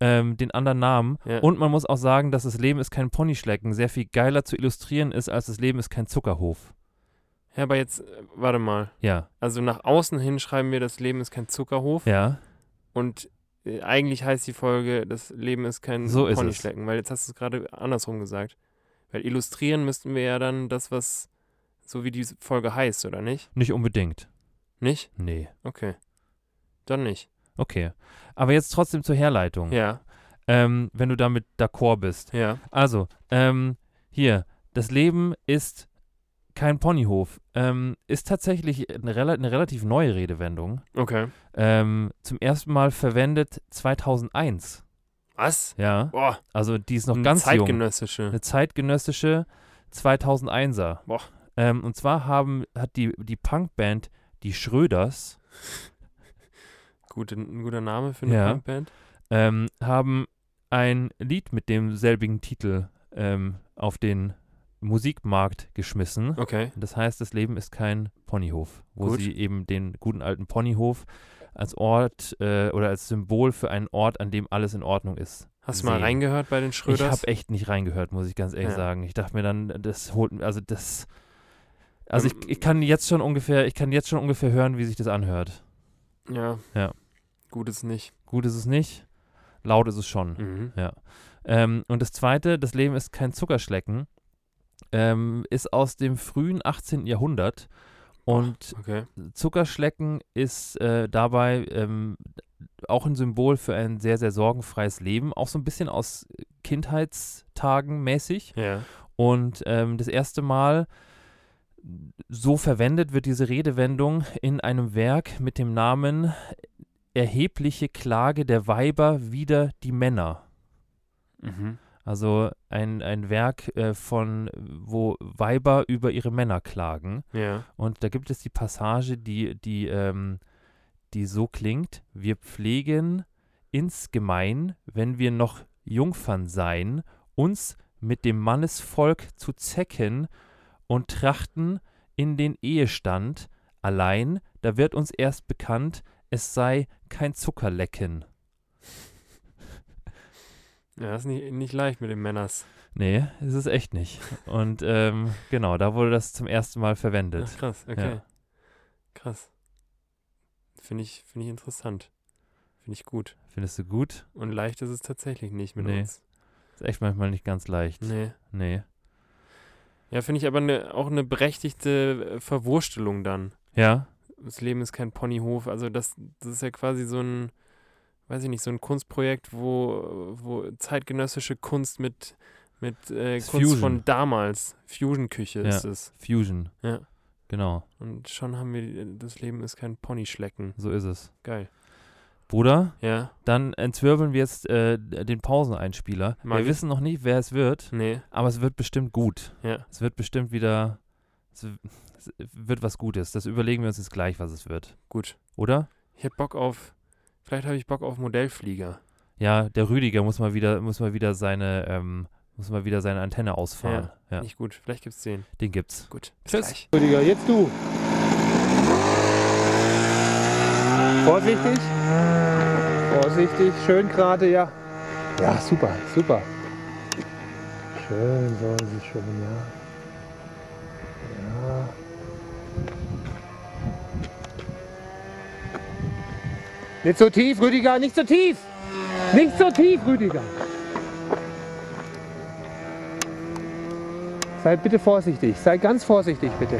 ähm, den anderen Namen. ja. Und man muss auch sagen, dass das Leben ist kein Ponyschlecken sehr viel geiler zu illustrieren ist, als das Leben ist kein Zuckerhof. ja, aber jetzt, äh, warte mal. Ja, Also nach außen hin schreiben wir, das Leben ist kein Zuckerhof. ja, Und eigentlich heißt die Folge, das Leben ist kein So. Ponyschlecken, weil jetzt hast du es gerade andersrum gesagt. Weil illustrieren müssten wir ja dann das, was so wie die Folge heißt, oder nicht? nicht unbedingt. Nicht? Nee. Okay. Dann nicht. Okay. Aber jetzt trotzdem zur Herleitung. Ja, Ähm, wenn du damit d'accord bist. ja. Also, ähm, hier, das Leben ist kein Ponyhof. Ähm, ist tatsächlich eine, rela eine relativ neue Redewendung. Okay. Ähm, zum ersten Mal verwendet 2001. Was? Ja, Boah, also die ist noch eine ganz jung. zeitgenössische. Eine zeitgenössische 2001er. Boah. Ähm, und zwar haben, hat die, die Punkband Die Schröders Gute, ein guter Name für eine Ja. Punkband. ähm, haben ein Lied mit demselbigen Titel ähm, auf den Musikmarkt geschmissen. Okay. Das heißt, das Leben ist kein Ponyhof, wo Gut. sie eben den guten alten Ponyhof als Ort äh, oder als Symbol für einen Ort, an dem alles in Ordnung ist. Hast du mal reingehört bei den Ich Schröders? habe echt nicht reingehört, muss ich ganz ehrlich Ja. sagen. Ich dachte mir dann, das holt, also das, also Ähm, ich, ich kann jetzt schon ungefähr, ich kann jetzt schon ungefähr hören, wie sich das anhört. ja. Ja. Gut ist nicht. Gut ist es nicht, laut ist es schon. Mhm. Ähm, und das Zweite, das Leben ist kein Zuckerschlecken, ähm, ist aus dem frühen 18. Jahrhundert und Okay. Zuckerschlecken ist äh, dabei ähm, auch ein Symbol für ein sehr, sehr sorgenfreies Leben, auch so ein bisschen aus Kindheitstagen mäßig. Ja. Und ähm, das erste Mal so verwendet wird diese Redewendung in einem Werk mit dem Namen Erhebliche Klage der Weiber wider die Männer. Mhm. Also ein, ein Werk äh, von, wo Weiber über ihre Männer klagen. Ja. Und da gibt es die Passage, die, die, ähm, die so klingt: Wir pflegen insgemein, wenn wir noch Jungfern seien, uns mit dem Mannesvolk zu zecken und trachten in den Ehestand. Allein, da wird uns erst bekannt, es sei kein Zuckerlecken. Ja, ist nicht, nicht leicht mit den Männers. Nee, ist es echt nicht. Und ähm, genau, da wurde das zum ersten Mal verwendet. Ach, krass, okay. Ja. Krass. Finde ich, finde ich interessant. Finde ich gut. Findest du gut? Und leicht ist es tatsächlich nicht mit Nee. uns. Ist echt manchmal nicht ganz leicht. Nee. Nee. Ja, finde ich aber ne, auch eine berechtigte äh, Verwurstelung dann. Ja? Das Leben ist kein Ponyhof. Also das, das ist ja quasi so ein, weiß ich nicht, so ein Kunstprojekt, wo, wo zeitgenössische Kunst mit, mit äh, Kunst Fusion. von damals, Fusion-Küche Ja. ist es. Fusion. Ja. Genau, Und schon haben wir, das Leben ist kein Ponyschlecken. so ist es. Geil. Bruder, Ja? dann entzwirbeln wir jetzt äh, den Pauseneinspieler. Mag wir ich. wissen noch nicht, wer es wird, Nee. aber es wird bestimmt gut. Ja. Es wird bestimmt wieder. Es wird was Gutes. Das überlegen wir uns jetzt gleich, was es wird. Gut. Oder? Ich hätte Bock auf, vielleicht habe ich Bock auf Modellflieger. Ja, der Rüdiger muss mal wieder, muss mal wieder seine, ähm, muss mal wieder seine Antenne ausfahren. Ja, Nicht gut. Vielleicht gibt's den. den gibt's. Gut. Bis Tschüss. gleich. Rüdiger, jetzt du. Vorsichtig. Vorsichtig, schön gerade, ja. Ja, super, super. Schön, so ist es schön, ja. Ja. Nicht so tief, Rüdiger, nicht so tief. Nicht so tief, Rüdiger. Sei bitte vorsichtig, sei ganz vorsichtig, bitte.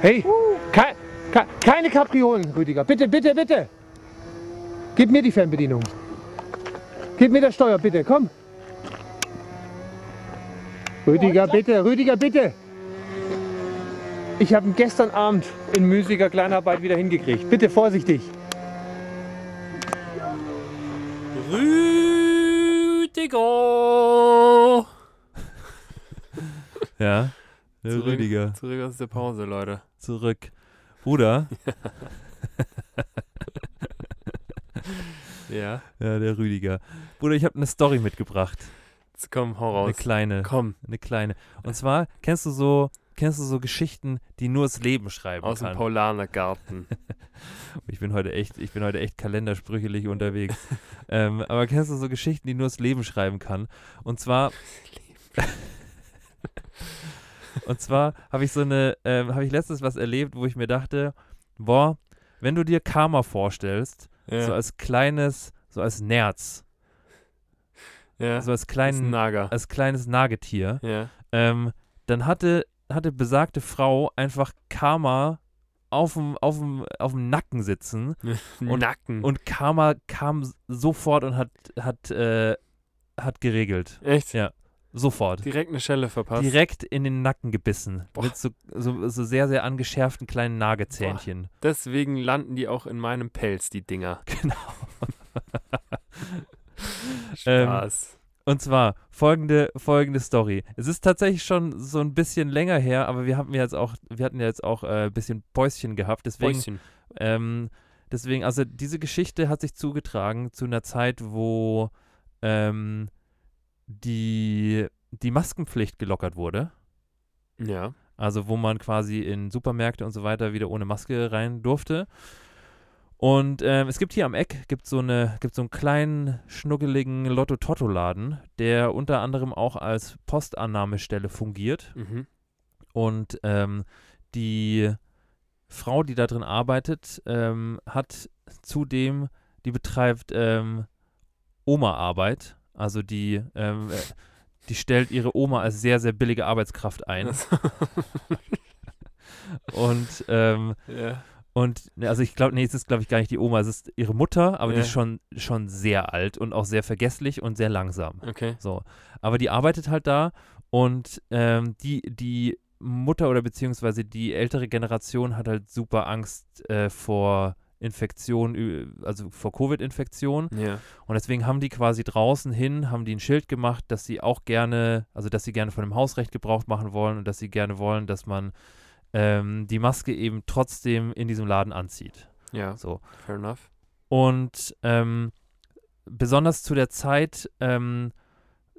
Hey, kei- kei- keine Kapriolen, Rüdiger. Bitte, bitte, bitte. Gib mir die Fernbedienung. Gib mir das Steuer, bitte. Komm. Rüdiger, bitte. Rüdiger, bitte. Ich habe ihn gestern Abend in müßiger Kleinarbeit wieder hingekriegt. Bitte vorsichtig. Rüdiger! Ja. Der Zurück. Rüdiger. Zurück aus der Pause, Leute. Zurück. Bruder. [LAUGHS] Ja. Ja, der Rüdiger. Bruder, ich habe eine Story mitgebracht. Jetzt komm, hau Eine raus. kleine. Komm, Eine kleine. Und zwar, kennst du so, kennst du so Geschichten, die nur das Leben schreiben aus dem kann? Paulanergarten. [LAUGHS] Ich bin heute echt, ich bin heute echt kalendersprüchelig unterwegs. ähm, aber kennst du so Geschichten, die nur das Leben schreiben kann? Und zwar, [LAUGHS] und zwar habe ich so eine, ähm, habe ich letztens was erlebt, wo ich mir dachte, boah, wenn du dir Karma vorstellst, Ja. so als kleines, so als Nerz, ja. so als kleinen, Nager. als kleines Nagetier, Ja. ähm, dann hatte, hatte besagte Frau einfach Karma auf dem, auf dem, auf dem Nacken sitzen [LAUGHS] Und- Nacken. und Karma kam sofort und hat, hat, äh, hat geregelt. Echt? Ja. Sofort. Direkt eine Schelle verpasst. Direkt in den Nacken gebissen. Boah. Mit so, so, so sehr, sehr angeschärften kleinen Nagezähnchen. Deswegen landen die auch in meinem Pelz, die Dinger. [LAUGHS] Genau. [LAUGHS] Ähm, Spaß. Und zwar folgende, folgende Story. Es ist tatsächlich schon so ein bisschen länger her, aber wir hatten ja jetzt auch, wir hatten ja jetzt auch äh, ein bisschen Päuschen gehabt. Deswegen, Päuschen. ähm, deswegen, also diese Geschichte hat sich zugetragen zu einer Zeit, wo ähm, die, die Maskenpflicht gelockert wurde. Ja. Also wo man quasi in Supermärkte und so weiter wieder ohne Maske rein durfte. Und ähm, es gibt hier am Eck gibt so eine gibt so einen kleinen schnuckeligen Lotto-Totto-Laden, der unter anderem auch als Postannahmestelle fungiert. Mhm. Und ähm, die Frau, die da drin arbeitet, ähm, hat zudem, die betreibt ähm, Oma-Arbeit. Also die, ähm, äh, die stellt ihre Oma als sehr, sehr billige Arbeitskraft ein. [LAUGHS] Und, ähm, ja. Und ne, also ich glaube, nee, es ist, glaube ich, gar nicht die Oma, es ist ihre Mutter, aber die Ja. ist schon, schon sehr alt und auch sehr vergesslich und sehr langsam. Okay. So. Aber die arbeitet halt da und ähm, die, die Mutter oder beziehungsweise die ältere Generation hat halt super Angst äh, vor Infektion, ü- also vor Covid-Infektion. Ja. Und deswegen haben die quasi draußen hin, haben die ein Schild gemacht, dass sie auch gerne, also dass sie gerne von dem Hausrecht Gebrauch machen wollen und dass sie gerne wollen, dass man ähm, die Maske eben trotzdem in diesem Laden anzieht. Ja. So. Fair enough. Und ähm, besonders zu der Zeit, ähm,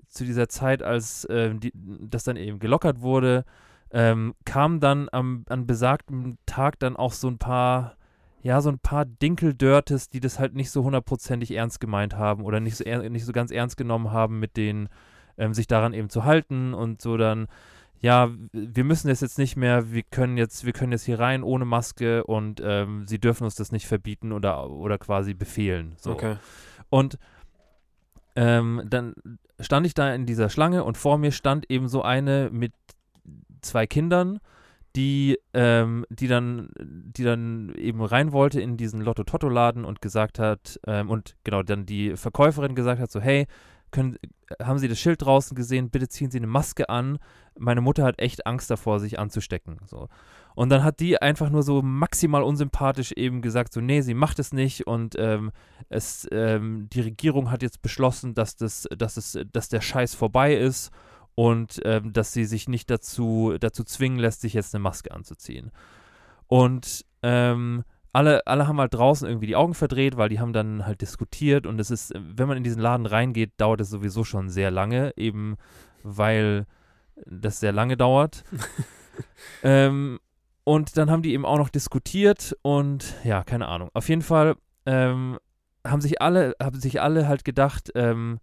zu dieser Zeit, als ähm, die, das dann eben gelockert wurde, ähm, kamen dann am, an besagtem Tag dann auch so ein paar, ja, so ein paar Dinkeldörtes, die das halt nicht so hundertprozentig ernst gemeint haben oder nicht so, nicht so ganz ernst genommen haben, mit denen ähm, sich daran eben zu halten und so dann, ja, wir müssen das jetzt nicht mehr, wir können jetzt, wir können jetzt hier rein ohne Maske und ähm, sie dürfen uns das nicht verbieten oder, oder quasi befehlen. So. Okay. Und ähm, dann stand ich da in dieser Schlange und vor mir stand eben so eine mit zwei Kindern, die, ähm, die dann, die dann eben rein wollte in diesen Lotto-Totto-Laden und gesagt hat, ähm, und genau, dann die Verkäuferin gesagt hat, so, hey, können, haben Sie das Schild draußen gesehen? Bitte ziehen Sie eine Maske an. Meine Mutter hat echt Angst davor, sich anzustecken. So. Und dann hat die einfach nur so maximal unsympathisch eben gesagt, so, nee, sie macht es nicht und ähm, es, ähm, die Regierung hat jetzt beschlossen, dass, das, dass, es, dass der Scheiß vorbei ist und ähm, dass sie sich nicht dazu, dazu zwingen lässt, sich jetzt eine Maske anzuziehen. Und ähm, alle, alle haben halt draußen irgendwie die Augen verdreht, weil die haben dann halt diskutiert und es ist, wenn man in diesen Laden reingeht, dauert es sowieso schon sehr lange, eben weil das sehr lange dauert. [LAUGHS] ähm, und dann haben die eben auch noch diskutiert und ja, keine Ahnung. Auf jeden Fall ähm, haben sich alle, haben sich alle halt gedacht, ähm,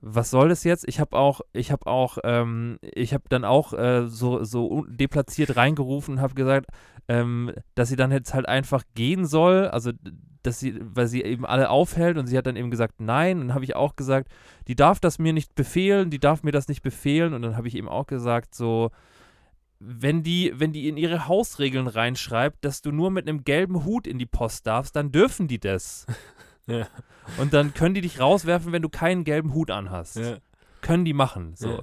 was soll das jetzt? Ich habe auch, ich habe auch, ähm, ich habe dann auch äh, so, so deplatziert reingerufen und habe gesagt, ähm, dass sie dann jetzt halt einfach gehen soll, also dass sie, weil sie eben alle aufhält und sie hat dann eben gesagt, nein. Und dann habe ich auch gesagt, die darf das mir nicht befehlen, die darf mir das nicht befehlen. Und dann habe ich eben auch gesagt, so, wenn die, wenn die in ihre Hausregeln reinschreibt, dass du nur mit einem gelben Hut in die Post darfst, dann dürfen die das. [LAUGHS] Ja. Und dann können die dich rauswerfen, wenn du keinen gelben Hut anhast. Ja. Können die machen. So. Ja.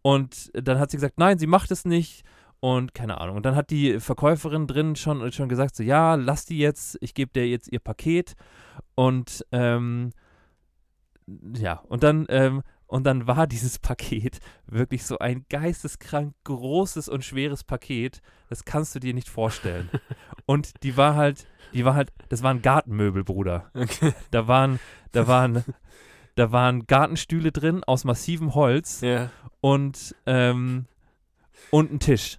Und dann hat sie gesagt, nein, sie macht es nicht. Und keine Ahnung. Und dann hat die Verkäuferin drin schon, schon gesagt, so, ja, lass die jetzt, ich gebe dir jetzt ihr Paket. Und ähm, ja, und dann, ähm, Und dann war [LAUGHS] dieses Paket wirklich so ein geisteskrank großes und schweres Paket. Das kannst du dir nicht vorstellen. [LAUGHS] Und die war halt, die war halt, das waren Gartenmöbel, Bruder. Okay. Da waren, da [LAUGHS] waren, da waren Gartenstühle drin aus massivem Holz Ja. und, ähm, und ein Tisch.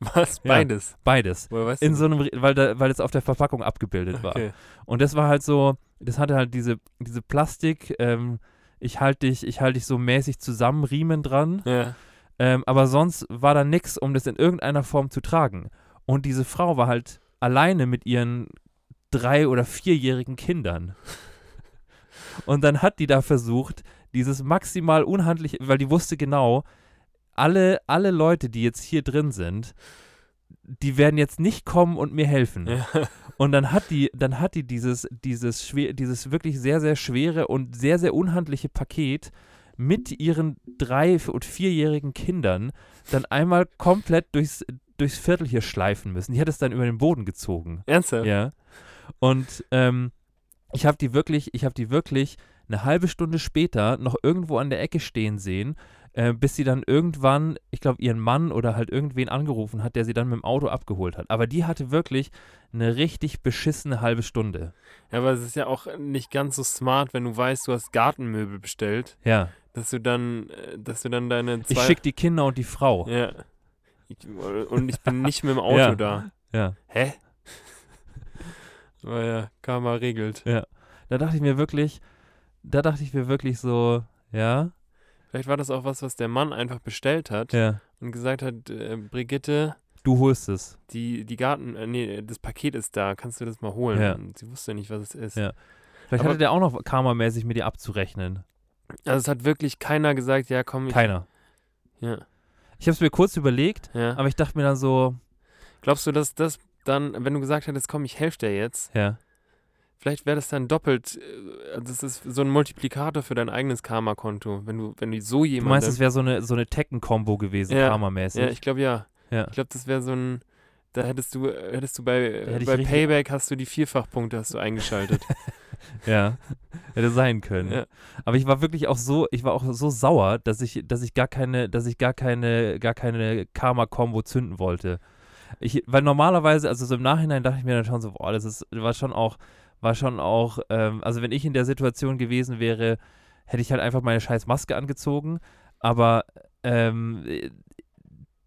Was? Ja. Beides. Beides. Woher weißt In du so einem, weil, da, weil es auf der Verpackung abgebildet das? war. Okay. Und das war halt so, das hatte halt diese, diese Plastik, ähm, ich halte dich, ich halte dich so mäßig zusammen, Riemen dran. Ja. Ähm, aber sonst war da nichts, um das in irgendeiner Form zu tragen. Und diese Frau war halt alleine mit ihren drei- oder vierjährigen Kindern. [LAUGHS] Und dann hat die da versucht, dieses maximal unhandliche, weil die wusste genau, alle, alle Leute, die jetzt hier drin sind, die werden jetzt nicht kommen und mir helfen. Ja. [LAUGHS] Und dann hat die, dann hat die dieses, dieses, schwer, dieses wirklich sehr, sehr schwere und sehr, sehr unhandliche Paket mit ihren drei- und vierjährigen Kindern dann einmal komplett durchs, durchs Viertel hier schleifen müssen. Die hat es dann über den Boden gezogen. Ernsthaft? Ja. Und ähm, ich habe die wirklich, ich habe die wirklich eine halbe Stunde später noch irgendwo an der Ecke stehen sehen, äh, bis sie dann irgendwann, ich glaube, ihren Mann oder halt irgendwen angerufen hat, der sie dann mit dem Auto abgeholt hat. Aber die hatte wirklich eine richtig beschissene halbe Stunde. Ja, aber es ist ja auch nicht ganz so smart, wenn du weißt, du hast Gartenmöbel bestellt, Ja. dass du dann, äh, dass du dann deine. Ich schicke die Kinder und die Frau. Ja. Ich, und ich bin nicht mit dem Auto [LAUGHS] Ja. da. Ja. Hä? [LAUGHS] Aber ja, Karma regelt. Da dachte ich mir wirklich, da dachte ich mir wirklich so, ja, Vielleicht war das auch was, was der Mann einfach bestellt hat ja, und gesagt hat, äh, Brigitte, du holst es. die, die Garten, äh, nee, das Paket ist da, kannst du das mal holen? Ja. Und sie wusste nicht, was es ist. Ja. Vielleicht Aber- hatte der auch noch karmamäßig mit dir abzurechnen. Also es hat wirklich keiner gesagt, ja komm, ich, Keiner. Ja, Ich habe es mir kurz überlegt, ja. aber ich dachte mir dann so, Glaubst du, dass das dann, wenn du gesagt hättest, komm, ich helfe dir jetzt, ja, vielleicht wäre das dann doppelt, äh, das ist so ein Multiplikator für dein eigenes Karma-Konto, wenn du, wenn du so du jemandem... meinst, es wäre so eine, so eine Tekken-Kombo gewesen, Ja. karmamäßig. Ja, ich glaube ja. Ja. Ich glaube, das wäre so ein, da hättest du, hättest du bei, hätte ich bei Payback hast du die Vierfachpunkte hast du eingeschaltet. [LAUGHS] Ja, hätte sein können. Ja. Aber ich war wirklich auch so, ich war auch so sauer, dass ich, dass ich gar keine, dass ich gar keine, gar keine Karma-Kombo zünden wollte. Ich, weil normalerweise, also so im Nachhinein dachte ich mir dann schon so, boah, das ist, war schon auch, war schon auch, ähm, also wenn ich in der Situation gewesen wäre, hätte ich halt einfach meine scheiß Maske angezogen. Aber ähm,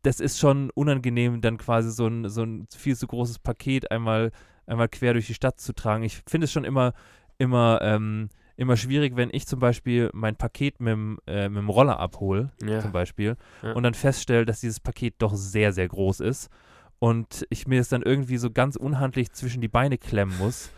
das ist schon unangenehm, dann quasi so ein, so ein viel zu großes Paket einmal, einmal quer durch die Stadt zu tragen. Ich finde es schon immer, immer, ähm, immer schwierig, wenn ich zum Beispiel mein Paket mit, dem, äh, mit dem Roller abhole, ja. zum Beispiel, Ja. und dann feststelle, dass dieses Paket doch sehr, sehr groß ist und ich mir es dann irgendwie so ganz unhandlich zwischen die Beine klemmen muss.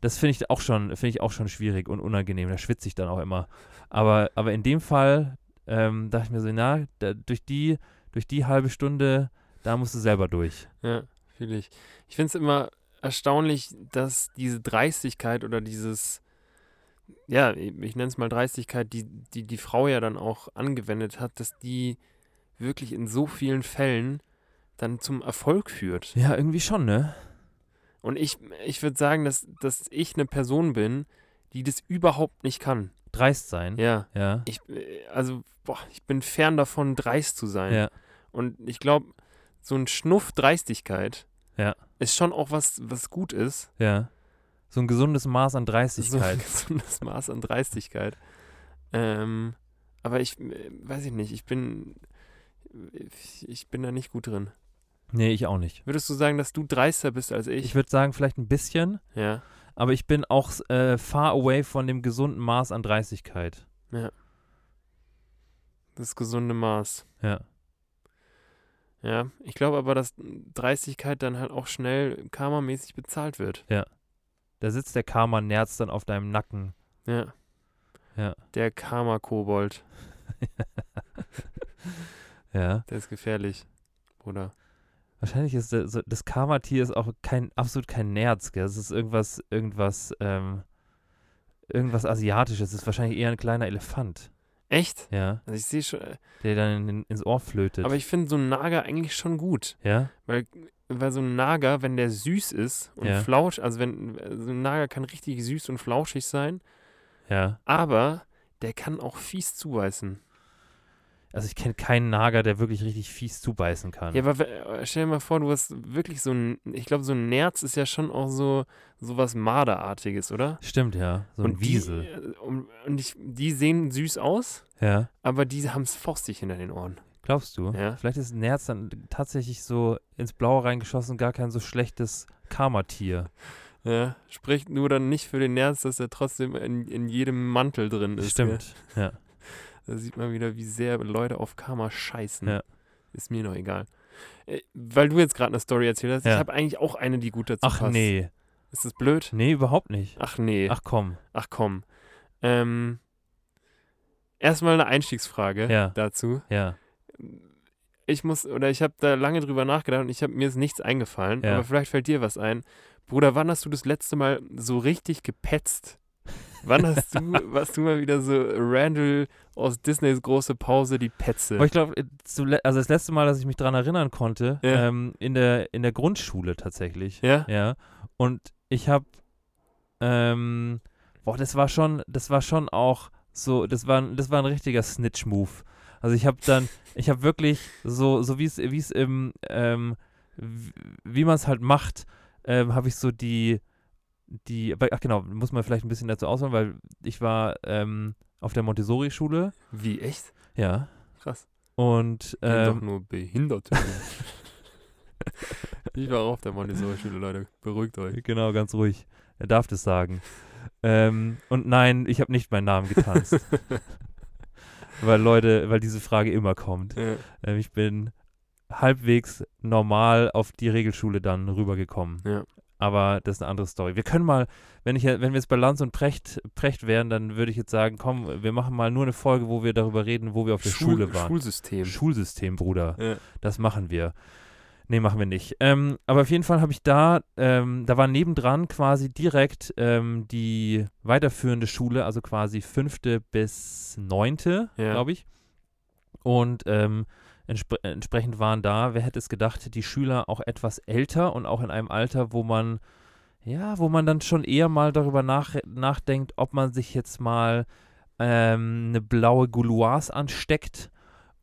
Das finde ich auch schon, finde ich auch schon schwierig und unangenehm. Da schwitze ich dann auch immer. Aber, aber in dem Fall ähm, dachte ich mir so, na, da, durch die, durch die halbe Stunde, da musst du selber durch. Ja, fühle ich. Ich finde es immer erstaunlich, dass diese Dreistigkeit oder dieses, ja, ich nenne es mal Dreistigkeit, die, die die Frau ja dann auch angewendet hat, dass die wirklich in so vielen Fällen dann zum Erfolg führt. Ja, irgendwie schon, ne? Und ich, ich würde sagen, dass, dass ich eine Person bin, die das überhaupt nicht kann. Dreist sein. Ja. Ja. Ich, äh, also, boah, ich bin fern davon, dreist zu sein. Ja. Und ich glaube, so ein Schnuff Dreistigkeit Ja. ist schon auch was, was gut ist. Ja. So ein gesundes Maß an So Dreistigkeit. ein [LAUGHS] gesundes Maß an Dreistigkeit. Ähm, aber ich äh, weiß ich nicht, ich bin ich, ich bin da nicht gut drin. Nee, ich auch nicht. Würdest du sagen, dass du dreister bist als ich? Ich würde sagen, vielleicht ein bisschen, ja. aber ich bin auch äh, far away von dem gesunden Maß an Dreistigkeit. Das gesunde Maß. Ja. Ja. Ich glaube aber, dass Dreistigkeit dann halt auch schnell karmamäßig bezahlt wird. Da sitzt der Karma-Nerz dann auf deinem Nacken. Ja. Ja. Der Karma-Kobold. [LAUGHS] Ja. Der ist gefährlich, Bruder. Wahrscheinlich ist der, so, das Karma-Tier ist auch kein, absolut kein Nerz, gell? Es ist irgendwas, irgendwas, ähm, irgendwas Asiatisches. Es ist wahrscheinlich eher ein kleiner Elefant. Echt? Ja. Also ich sehe schon, äh, Der dann in, ins Ohr flötet. aber ich finde so ein Nager eigentlich schon gut. ja? Weil, weil so ein Nager, wenn der süß ist und Ja. flausch, also wenn so ein Nager kann richtig süß und flauschig sein, Ja. aber der kann auch fies zubeißen. Also ich kenne keinen Nager, der wirklich richtig fies zubeißen kann. Ja, aber äh, stell dir mal vor, du hast wirklich so ein, ich glaube, so ein Nerz ist ja schon auch so, so was Marderartiges, oder? Stimmt, ja. So ein und Wiesel. Die, äh, und und ich, die sehen süß aus, ja. aber die haben es forstig hinter den Ohren. Glaubst du? Ja. Vielleicht ist ein Nerz dann tatsächlich so ins Blaue reingeschossen, gar kein so schlechtes Karmatier. Ja, spricht nur dann nicht für den Nerz, dass er trotzdem in, in jedem Mantel drin ist. Stimmt. Ja. Gell? Da sieht man wieder, wie sehr Leute auf Karma scheißen. Ja. Ist mir noch egal. Äh, Weil du jetzt gerade eine Story erzählt hast, ich Ja. habe eigentlich auch eine, die gut dazu Ach passt. nee. Ist das blöd? Nee, überhaupt nicht. Ach nee. Ach, Ach komm. komm. Ähm, erstmal eine Einstiegsfrage Ja. dazu. Ja. Ich muss, oder ich habe da lange drüber nachgedacht und ich habe mir ist nichts eingefallen, Ja. aber vielleicht fällt dir was ein. Bruder, wann hast du das letzte Mal so richtig gepetzt? Wann hast du, warst du mal wieder so Randall aus Disneys große Pause, die Petze? Aber ich glaube, also das letzte Mal, dass ich mich daran erinnern konnte, Ja. ähm, in, der, in der Grundschule tatsächlich. Ja? Ja. Und ich habe, ähm, boah, das war schon, das war schon auch so, das war, ein- das war ein richtiger Snitch-Move. Also ich habe dann, ich habe wirklich so, so wie es, wie es im, ähm, wie man es halt macht, ähm, habe ich so die, die, ach genau, muss man vielleicht ein bisschen dazu ausholen, weil ich war ähm, auf der Montessori-Schule, Wie, echt? ja, Krass. und Ähm, doch nur Behinderte. [LAUGHS] ich war auch auf der Montessori-Schule, Leute. Beruhigt euch. Genau, ganz ruhig. Er darf das sagen. Ähm, und nein, ich habe nicht meinen Namen getanzt. [LAUGHS] weil Leute, weil diese Frage immer kommt. Ja. Ähm, ich bin halbwegs normal auf die Regelschule dann rübergekommen. Ja. Aber das ist eine andere Story. Wir können mal, wenn ich wenn wir jetzt bei Lanz und Precht, Precht wären, dann würde ich jetzt sagen, komm, wir machen mal nur eine Folge, wo wir darüber reden, wo wir auf der Schul- Schule waren. Schulsystem. Schulsystem, Bruder. Ja. Das machen wir. Nee, machen wir nicht. Ähm, aber auf jeden Fall habe ich da, ähm, da war nebendran quasi direkt ähm, die weiterführende Schule, also quasi fünfte bis neunte, Ja. glaube ich. Und ähm, entspre entsprechend waren da, wer hätte es gedacht, die Schüler auch etwas älter und auch in einem Alter, wo man, ja, wo man dann schon eher mal darüber nach nachdenkt, ob man sich jetzt mal ähm, eine blaue Gouloise ansteckt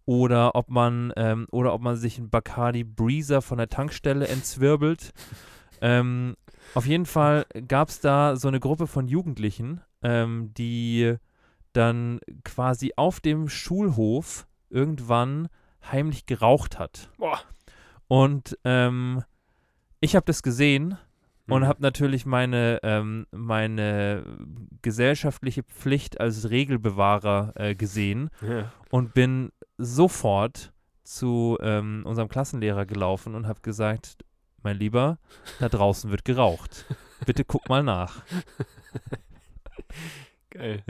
oder ob man ähm, oder ob man sich einen Bacardi Breezer von der Tankstelle entzwirbelt. [LAUGHS] ähm, auf jeden Fall gab es da so eine Gruppe von Jugendlichen, ähm, die dann quasi auf dem Schulhof irgendwann heimlich geraucht hat. Boah. Und ähm, ich habe das gesehen und Mhm. habe natürlich meine, ähm, meine gesellschaftliche Pflicht als Regelbewahrer äh, gesehen Ja. und bin sofort zu ähm, unserem Klassenlehrer gelaufen und habe gesagt, mein Lieber, da draußen wird geraucht. Bitte guck mal nach. Geil.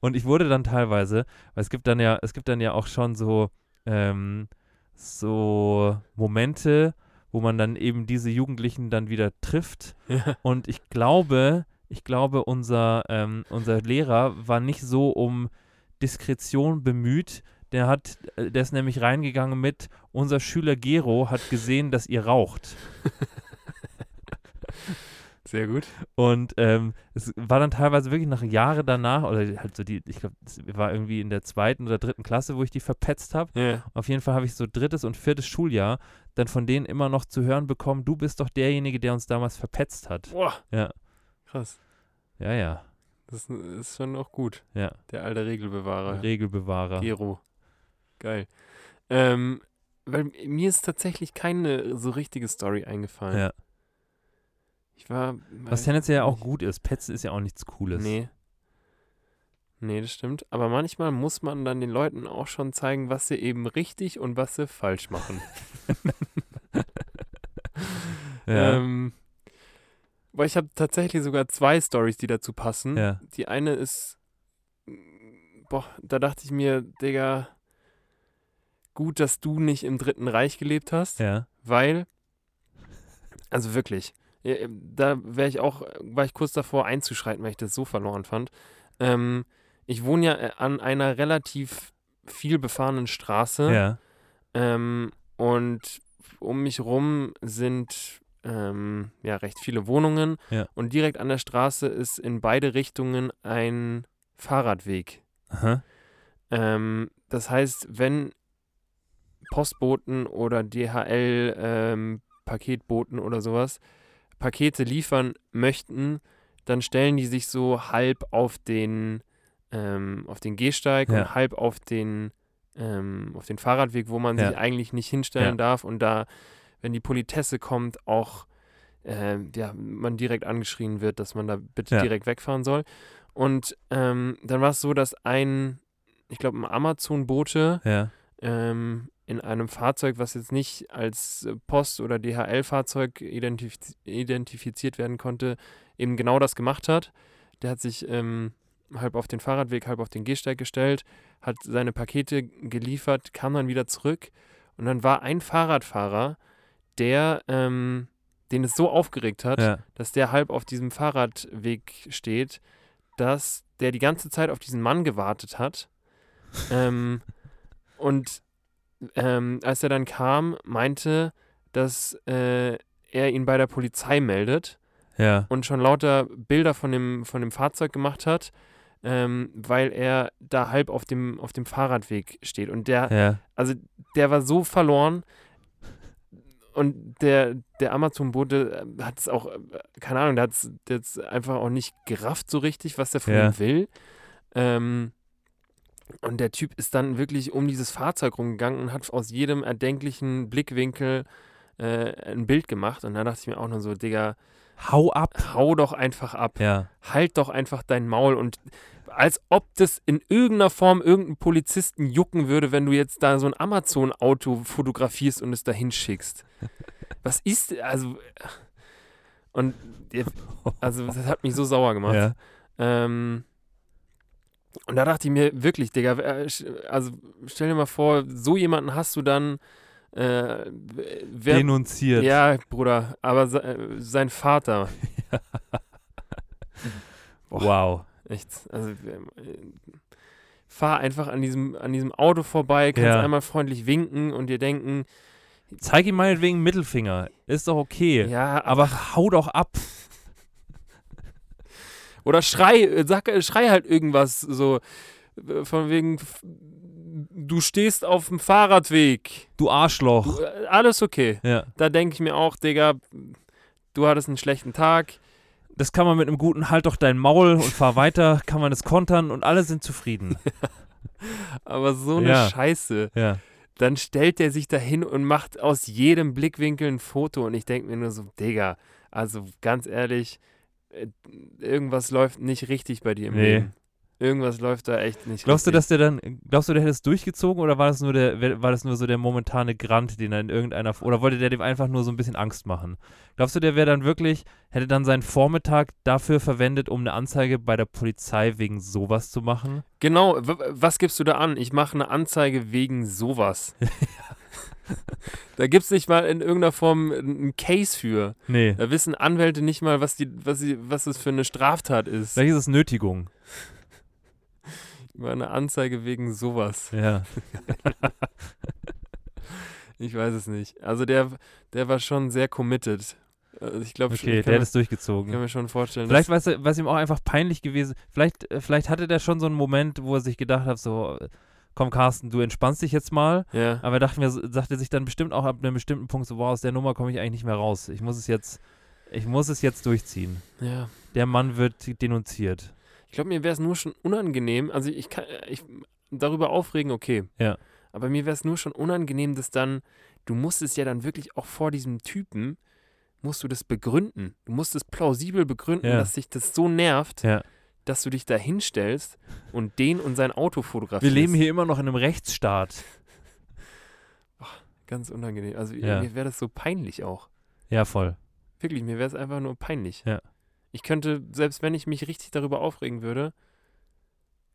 Und ich wurde dann teilweise, weil es gibt dann ja, es gibt dann ja auch schon so, ähm, so Momente, wo man dann eben diese Jugendlichen dann wieder trifft. [LAUGHS] Ja. Und ich glaube, ich glaube, unser, ähm, unser Lehrer war nicht so um Diskretion bemüht. Der hat, äh, der ist nämlich reingegangen mit, unser Schüler Gero hat gesehen, dass ihr raucht. [LAUGHS] Sehr gut. Und ähm, es war dann teilweise wirklich nach Jahre danach, oder halt so die, ich glaube, es war irgendwie in der zweiten oder dritten Klasse, wo ich die verpetzt habe. Ja. Auf jeden Fall habe ich so drittes und viertes Schuljahr dann von denen immer noch zu hören bekommen, du bist doch derjenige, der uns damals verpetzt hat. Boah. Ja. Krass. Ja, ja, Das ist schon auch gut. ja. Der alte Regelbewahrer. Regelbewahrer. Gero. Geil. Ähm, weil mir ist tatsächlich keine so richtige Story eingefallen. Ja. Ich war. Was tendenziell ja auch gut ist. Petzen ist ja auch nichts Cooles. Nee. Nee, das stimmt. Aber manchmal muss man dann den Leuten auch schon zeigen, was sie eben richtig und was sie falsch machen. [LAUGHS] [LAUGHS] Ja. Ähm, weil ich habe tatsächlich sogar zwei Stories, die dazu passen. ja. Die eine ist, boah, da dachte ich mir, Digga, gut, dass du nicht im Dritten Reich gelebt hast, Ja. weil, also wirklich, da wäre ich auch, war ich kurz davor einzuschreiten, weil ich das so verloren fand. Ähm, ich wohne ja äh, an einer relativ viel befahrenen Straße Ja. ähm, und um mich rum sind ähm, ja recht viele Wohnungen Ja. und direkt an der Straße ist in beide Richtungen ein Fahrradweg Aha. Ähm, das heißt, wenn Postboten oder DHL ähm, Paketboten oder sowas Pakete liefern möchten, dann stellen die sich so halb auf den ähm, auf den Gehsteig Ja. und halb auf den ähm, auf den Fahrradweg, wo man Ja. sich eigentlich nicht hinstellen Ja. darf und da, wenn die Politesse kommt, auch ähm, ja, man direkt angeschrien wird, dass man da bitte direkt wegfahren soll. Und ähm, dann war es so, dass ein, ich glaube, ein Amazon-Bote ähm, in einem Fahrzeug, was jetzt nicht als äh, Post- oder DHL-Fahrzeug identif identifiziert werden konnte, eben genau das gemacht hat. Der hat sich ähm, halb auf den Fahrradweg, halb auf den Gehsteig gestellt, hat seine Pakete geliefert, kam dann wieder zurück und dann war ein Fahrradfahrer, der ähm, den es so aufgeregt hat, Ja. dass der halb auf diesem Fahrradweg steht, dass der die ganze Zeit auf diesen Mann gewartet hat. ähm, und ähm, als er dann kam, meinte, dass äh, er ihn bei der Polizei meldet Ja. und schon lauter Bilder von dem, von dem Fahrzeug gemacht hat, ähm, weil er da halb auf dem, auf dem Fahrradweg steht. Und der, Ja. also der war so verloren und der, der Amazon-Bote äh, hat es auch, äh, keine Ahnung, der hat es jetzt einfach auch nicht gerafft so richtig, was der von Ja. ihm will. Ähm, und der Typ ist dann wirklich um dieses Fahrzeug rumgegangen und hat aus jedem erdenklichen Blickwinkel äh, ein Bild gemacht. Und da dachte ich mir auch nur so, Digga, Hau ab. hau doch einfach ab Ja. halt doch einfach dein Maul und als ob das in irgendeiner Form irgendeinen Polizisten jucken würde, wenn du jetzt da so ein Amazon-Auto fotografierst und es dahin schickst. [LAUGHS] Was ist, also, und, also, das hat mich so sauer gemacht. Ja. Ähm, und da dachte ich mir wirklich, Digga, äh, also stell dir mal vor, so jemanden hast du dann, äh, wer, Denunziert. ja, Bruder, aber se, äh, sein Vater. [LAUGHS] [LAUGHS] Wow. Echt. Also äh, fahr einfach an diesem, an diesem Auto vorbei, kannst Ja. einmal freundlich winken und dir denken, Zeig ihm meinetwegen Mittelfinger. Ist doch okay. ja, aber Aber hau doch ab. Oder schrei, sag, schrei halt irgendwas so von wegen du stehst auf dem Fahrradweg. Du Arschloch. Du, alles okay. Ja. Da denke ich mir auch, Digga, du hattest einen schlechten Tag. Das kann man mit einem guten Halt doch dein Maul und fahr [LAUGHS] weiter, kann man es kontern und alle sind zufrieden. [LAUGHS] Aber so eine Ja. Scheiße. Ja. Dann stellt er sich dahin und macht aus jedem Blickwinkel ein Foto und ich denke mir nur so, Digga, also ganz ehrlich, irgendwas läuft nicht richtig bei dir im Nee. Leben. Irgendwas läuft da echt nicht Glaubst du, richtig. dass der dann, glaubst du, der hätte es durchgezogen oder war das nur der, war das nur so der momentane Grant, den er in irgendeiner, oder wollte der dem einfach nur so ein bisschen Angst machen? Glaubst du, der wäre dann wirklich, hätte dann seinen Vormittag dafür verwendet, um eine Anzeige bei der Polizei wegen sowas zu machen? Genau, was gibst du da an? Ich mache eine Anzeige wegen sowas. [LAUGHS] [LAUGHS] da gibt es nicht mal in irgendeiner Form einen Case für. Nee. Da wissen Anwälte nicht mal, was, die, was, sie, was es für eine Straftat ist. Vielleicht ist es Nötigung. [LAUGHS] War eine Anzeige wegen sowas. Ja. [LAUGHS] Ich weiß es nicht. Also der, der war schon sehr committed. Also ich glaube, Okay, ich der hat es durchgezogen. kann mir schon vorstellen. Vielleicht war es ihm auch einfach peinlich gewesen. Vielleicht, äh, vielleicht hatte der schon so einen Moment, wo er sich gedacht hat, so, komm Carsten, du entspannst dich jetzt mal. ja. Aber er dachte mir, sagte sich dann bestimmt auch ab einem bestimmten Punkt so, wow, aus der Nummer komme ich eigentlich nicht mehr raus. Ich muss es jetzt, ich muss es jetzt durchziehen. ja. Der Mann wird denunziert. Ich glaube, mir wäre es nur schon unangenehm. Also ich kann ich, darüber aufregen, okay. Ja. Aber mir wäre es nur schon unangenehm, dass dann, du musst es ja dann wirklich auch vor diesem Typen, musst du das begründen. Du musst es plausibel begründen, Ja. dass dich das so nervt, Ja. Dass du dich da hinstellst und den und sein Auto Wir fotografierst. leben hier immer noch in einem Rechtsstaat. Ganz unangenehm. Also Ja. mir wäre das so peinlich auch. Ja, voll. Wirklich, mir wäre es einfach nur peinlich. Ja. Ich könnte, selbst wenn ich mich richtig darüber aufregen würde,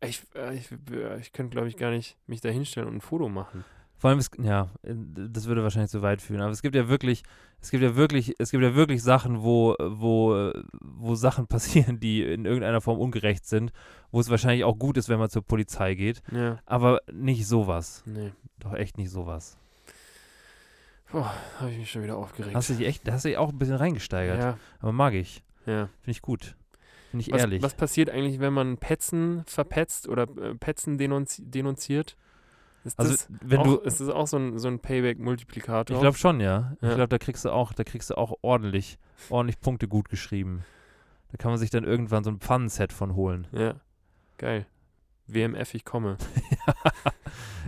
ich, äh, ich, äh, ich könnte, glaube ich, gar nicht mich da hinstellen und ein Foto machen. Vor allem, es, ja, äh, das würde wahrscheinlich zu weit führen. Aber es gibt ja wirklich, es gibt ja wirklich, es gibt ja wirklich Sachen, wo, wo, wo Sachen [LAUGHS] passieren, die in irgendeiner Form ungerecht sind, wo es wahrscheinlich auch gut ist, wenn man zur Polizei geht. Ja, Aber nicht sowas. nee. Doch echt nicht sowas. Boah, habe ich mich schon wieder aufgeregt. Hast du dich echt, hast du dich auch ein bisschen reingesteigert. ja, Aber mag ich. ja. Finde ich gut. Nicht Was, ehrlich. was passiert eigentlich, wenn man Petzen verpetzt oder äh, Petzen denunzi denunziert? Ist also, das wenn auch, du. ist das auch so ein, so ein Payback-Multiplikator? Ich glaube schon, ja. Ich Ja. glaube, da kriegst du auch, da kriegst du auch ordentlich, ordentlich Punkte gut geschrieben. Da kann man sich dann irgendwann so ein Pfannenset von holen. Ja, geil. WMF, ich komme. [LAUGHS]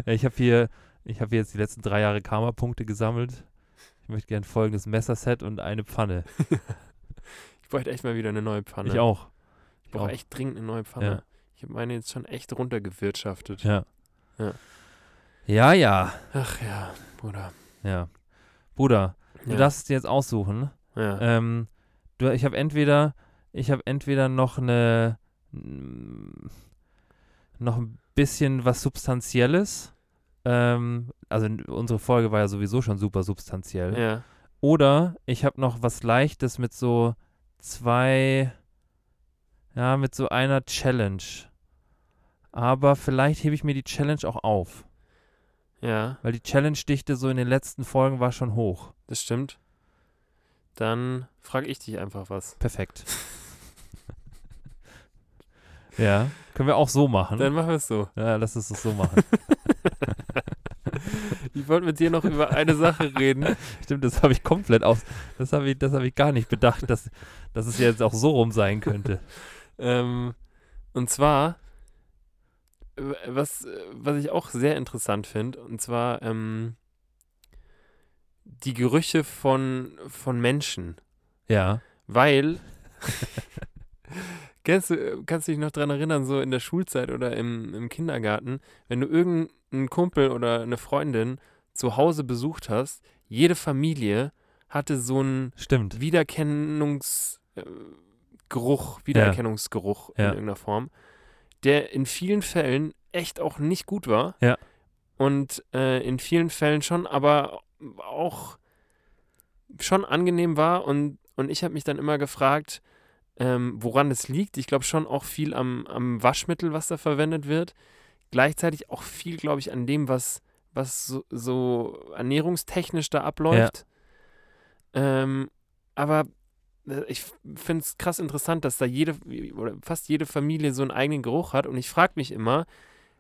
Ja, ich habe hier, ich habe jetzt die letzten drei Jahre Karma-Punkte gesammelt. Ich möchte gerne folgendes Messerset und eine Pfanne. [LAUGHS] Ich bräuchte echt mal wieder eine neue Pfanne. Ich auch. Ich brauche auch. echt dringend eine neue Pfanne. Ja. Ich habe meine jetzt schon echt runtergewirtschaftet. Ja. Ja. Ja, ja. Ach ja, Bruder. Ja. Bruder, du Ja. darfst es dir jetzt aussuchen. ja. Ähm, du, ich habe entweder, ich habe entweder noch eine, noch ein bisschen was Substanzielles. Ähm, also unsere Folge war ja sowieso schon super substanziell. ja. Oder ich habe noch was Leichtes mit so zwei, ja, mit so einer Challenge. Aber vielleicht hebe ich mir die Challenge auch auf. Ja, Weil die Challenge-Dichte so in den letzten Folgen war schon hoch. das stimmt. Dann frage ich dich einfach was. Perfekt. [LAUGHS] ja, können wir auch so machen. Dann machen wir es so. ja, lass es so [LAUGHS] machen. Ich wollte mit dir noch über eine Sache reden. [LAUGHS] Stimmt, das habe ich komplett aus. Das habe ich, das habe ich gar nicht bedacht, dass, dass es jetzt auch so rum sein könnte. Ähm, und zwar, was, was ich auch sehr interessant finde, und zwar ähm, die Gerüche von, von Menschen. Ja, Weil, [LAUGHS] kennst du, kannst du dich noch dran erinnern, so in der Schulzeit oder im, im Kindergarten, wenn du irgendeinen Kumpel oder eine Freundin zu Hause besucht hast, jede Familie hatte so einen stimmt. Wiedererkennungsgeruch, äh, Geruch, Wiedererkennungsgeruch in Ja. irgendeiner Form, der in vielen Fällen echt auch nicht gut war. Ja. Und äh, in vielen Fällen schon, aber auch schon angenehm war. Und, und ich habe mich dann immer gefragt, ähm, woran es liegt. Ich glaube schon auch viel am, am Waschmittel, was da verwendet wird. Gleichzeitig auch viel, glaube ich, an dem, was, was so, so ernährungstechnisch da abläuft. Ähm, aber ich finde es krass interessant, dass da jede oder fast jede Familie so einen eigenen Geruch hat. Und ich frage mich immer,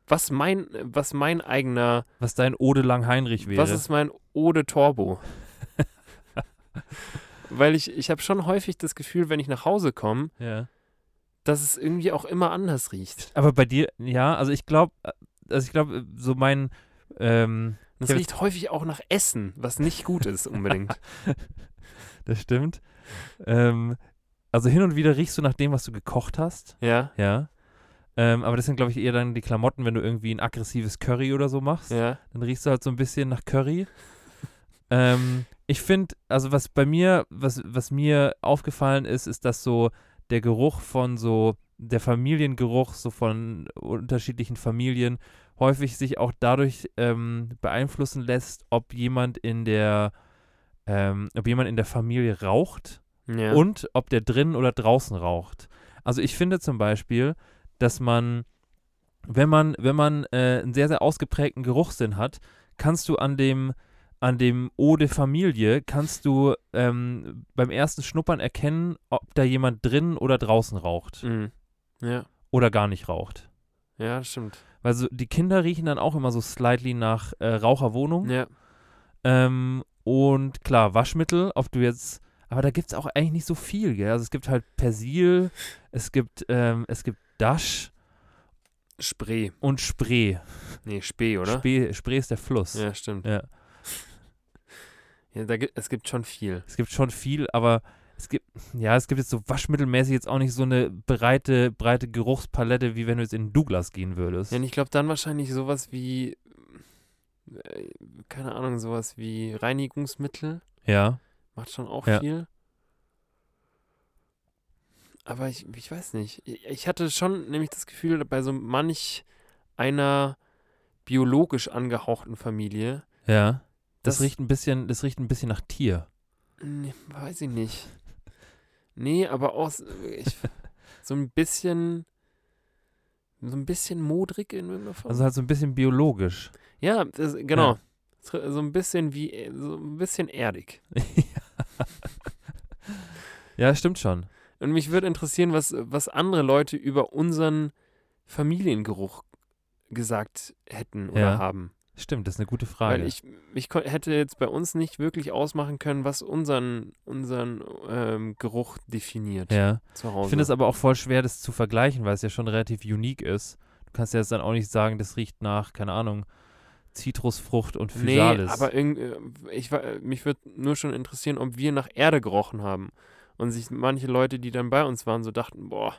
was mein, was mein eigener, Was dein Ode Lang-Heinrich wäre. was ist mein Ode Torbo? [LAUGHS] Weil ich, ich habe schon häufig das Gefühl, wenn ich nach Hause komme, ja. dass es irgendwie auch immer anders riecht. Aber bei dir, ja, also ich glaube, also ich glaube, so mein, ähm, hab- riecht häufig auch nach Essen, was nicht gut ist unbedingt. [LAUGHS] das stimmt. Ähm, also hin und wieder riechst du nach dem, was du gekocht hast. ja, Ja. Ähm, aber das sind, glaube ich, eher dann die Klamotten, wenn du irgendwie ein aggressives Curry oder so machst. ja, Dann riechst du halt so ein bisschen nach Curry. ähm, ich finde, also was bei mir, was, was mir aufgefallen ist, ist, dass so der Geruch von so, der Familiengeruch so von unterschiedlichen Familien häufig sich auch dadurch ähm, beeinflussen lässt, ob jemand in der, ähm, ob jemand in der Familie raucht ja. und ob der drinnen oder draußen raucht. Also ich finde zum Beispiel, dass man, wenn man, wenn man äh, einen sehr, sehr ausgeprägten Geruchssinn hat, kannst du an dem, an dem Eau de Familie, kannst du ähm, beim ersten Schnuppern erkennen, ob da jemand drinnen oder draußen raucht Mhm. ja, oder gar nicht raucht. ja, stimmt. Weil so, die Kinder riechen dann auch immer so slightly nach äh, Raucherwohnung. Ja, Ähm, und klar, Waschmittel, ob du jetzt, aber da gibt es auch eigentlich nicht so viel, gell? Also es gibt halt Persil, es gibt, ähm, es gibt Dash Spree. und Spree. Nee, Spee, oder? Spree, Spree ist der Fluss. Ja, stimmt. Ja. Ja, da gibt, es gibt schon viel. Es gibt schon viel, aber es gibt, ja, es gibt jetzt so waschmittelmäßig jetzt auch nicht so eine breite, breite Geruchspalette, wie wenn du jetzt in Douglas gehen würdest. Ja, und ich glaube dann wahrscheinlich sowas wie, äh, keine Ahnung, sowas wie Reinigungsmittel. Ja. Macht schon auch Ja. viel. Aber ich, ich weiß nicht. Ich, hatte schon nämlich das Gefühl, bei so manch einer biologisch angehauchten Familie, Ja. Das, Das- riecht ein bisschen, das riecht ein bisschen nach Tier. nee, weiß ich nicht. Nee, aber auch ich, so ein bisschen, so ein bisschen modrig in irgendeiner Form. Also halt so ein bisschen biologisch. ja, das, genau. So ein bisschen wie, so ein bisschen erdig. [LAUGHS] ja, stimmt schon. Und Und mich würde interessieren, was, was andere Leute über unseren Familiengeruch gesagt hätten oder Ja. haben. Stimmt, das ist eine gute Frage. Weil ich, ich hätte jetzt bei uns nicht wirklich ausmachen können, was unseren, unseren ähm, Geruch definiert ja. zu Hause. Ich finde es aber auch voll schwer, das zu vergleichen, weil es ja schon relativ unique ist. Du kannst ja jetzt dann auch nicht sagen, das riecht nach, keine Ahnung, Zitrusfrucht und Nee, Physalis. aber irgend, äh, ich, mich würde nur schon interessieren, ob wir nach Erde gerochen haben. Und sich manche Leute, die dann bei uns waren, so dachten, boah,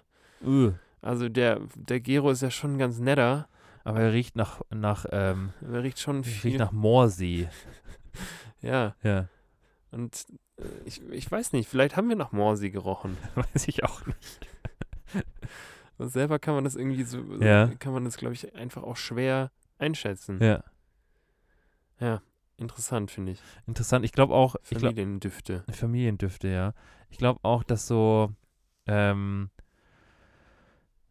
Äh, also der, der Gero ist ja schon ganz netter. Aber er riecht nach, nach, ähm, Er riecht schon viel. riecht nach Moorsee. [LAUGHS] ja, Ja, und äh, ich, ich weiß nicht, vielleicht haben wir nach Morsi gerochen. [LAUGHS] weiß ich auch nicht. [LAUGHS] Und selber kann man das irgendwie so, Ja. kann man das, glaube ich, einfach auch schwer einschätzen. Ja, Interessant, finde ich. interessant. Ich glaube auch, ich glaube, Familiendüfte. Familiendüfte, ja. Ich glaube auch, dass so, ähm,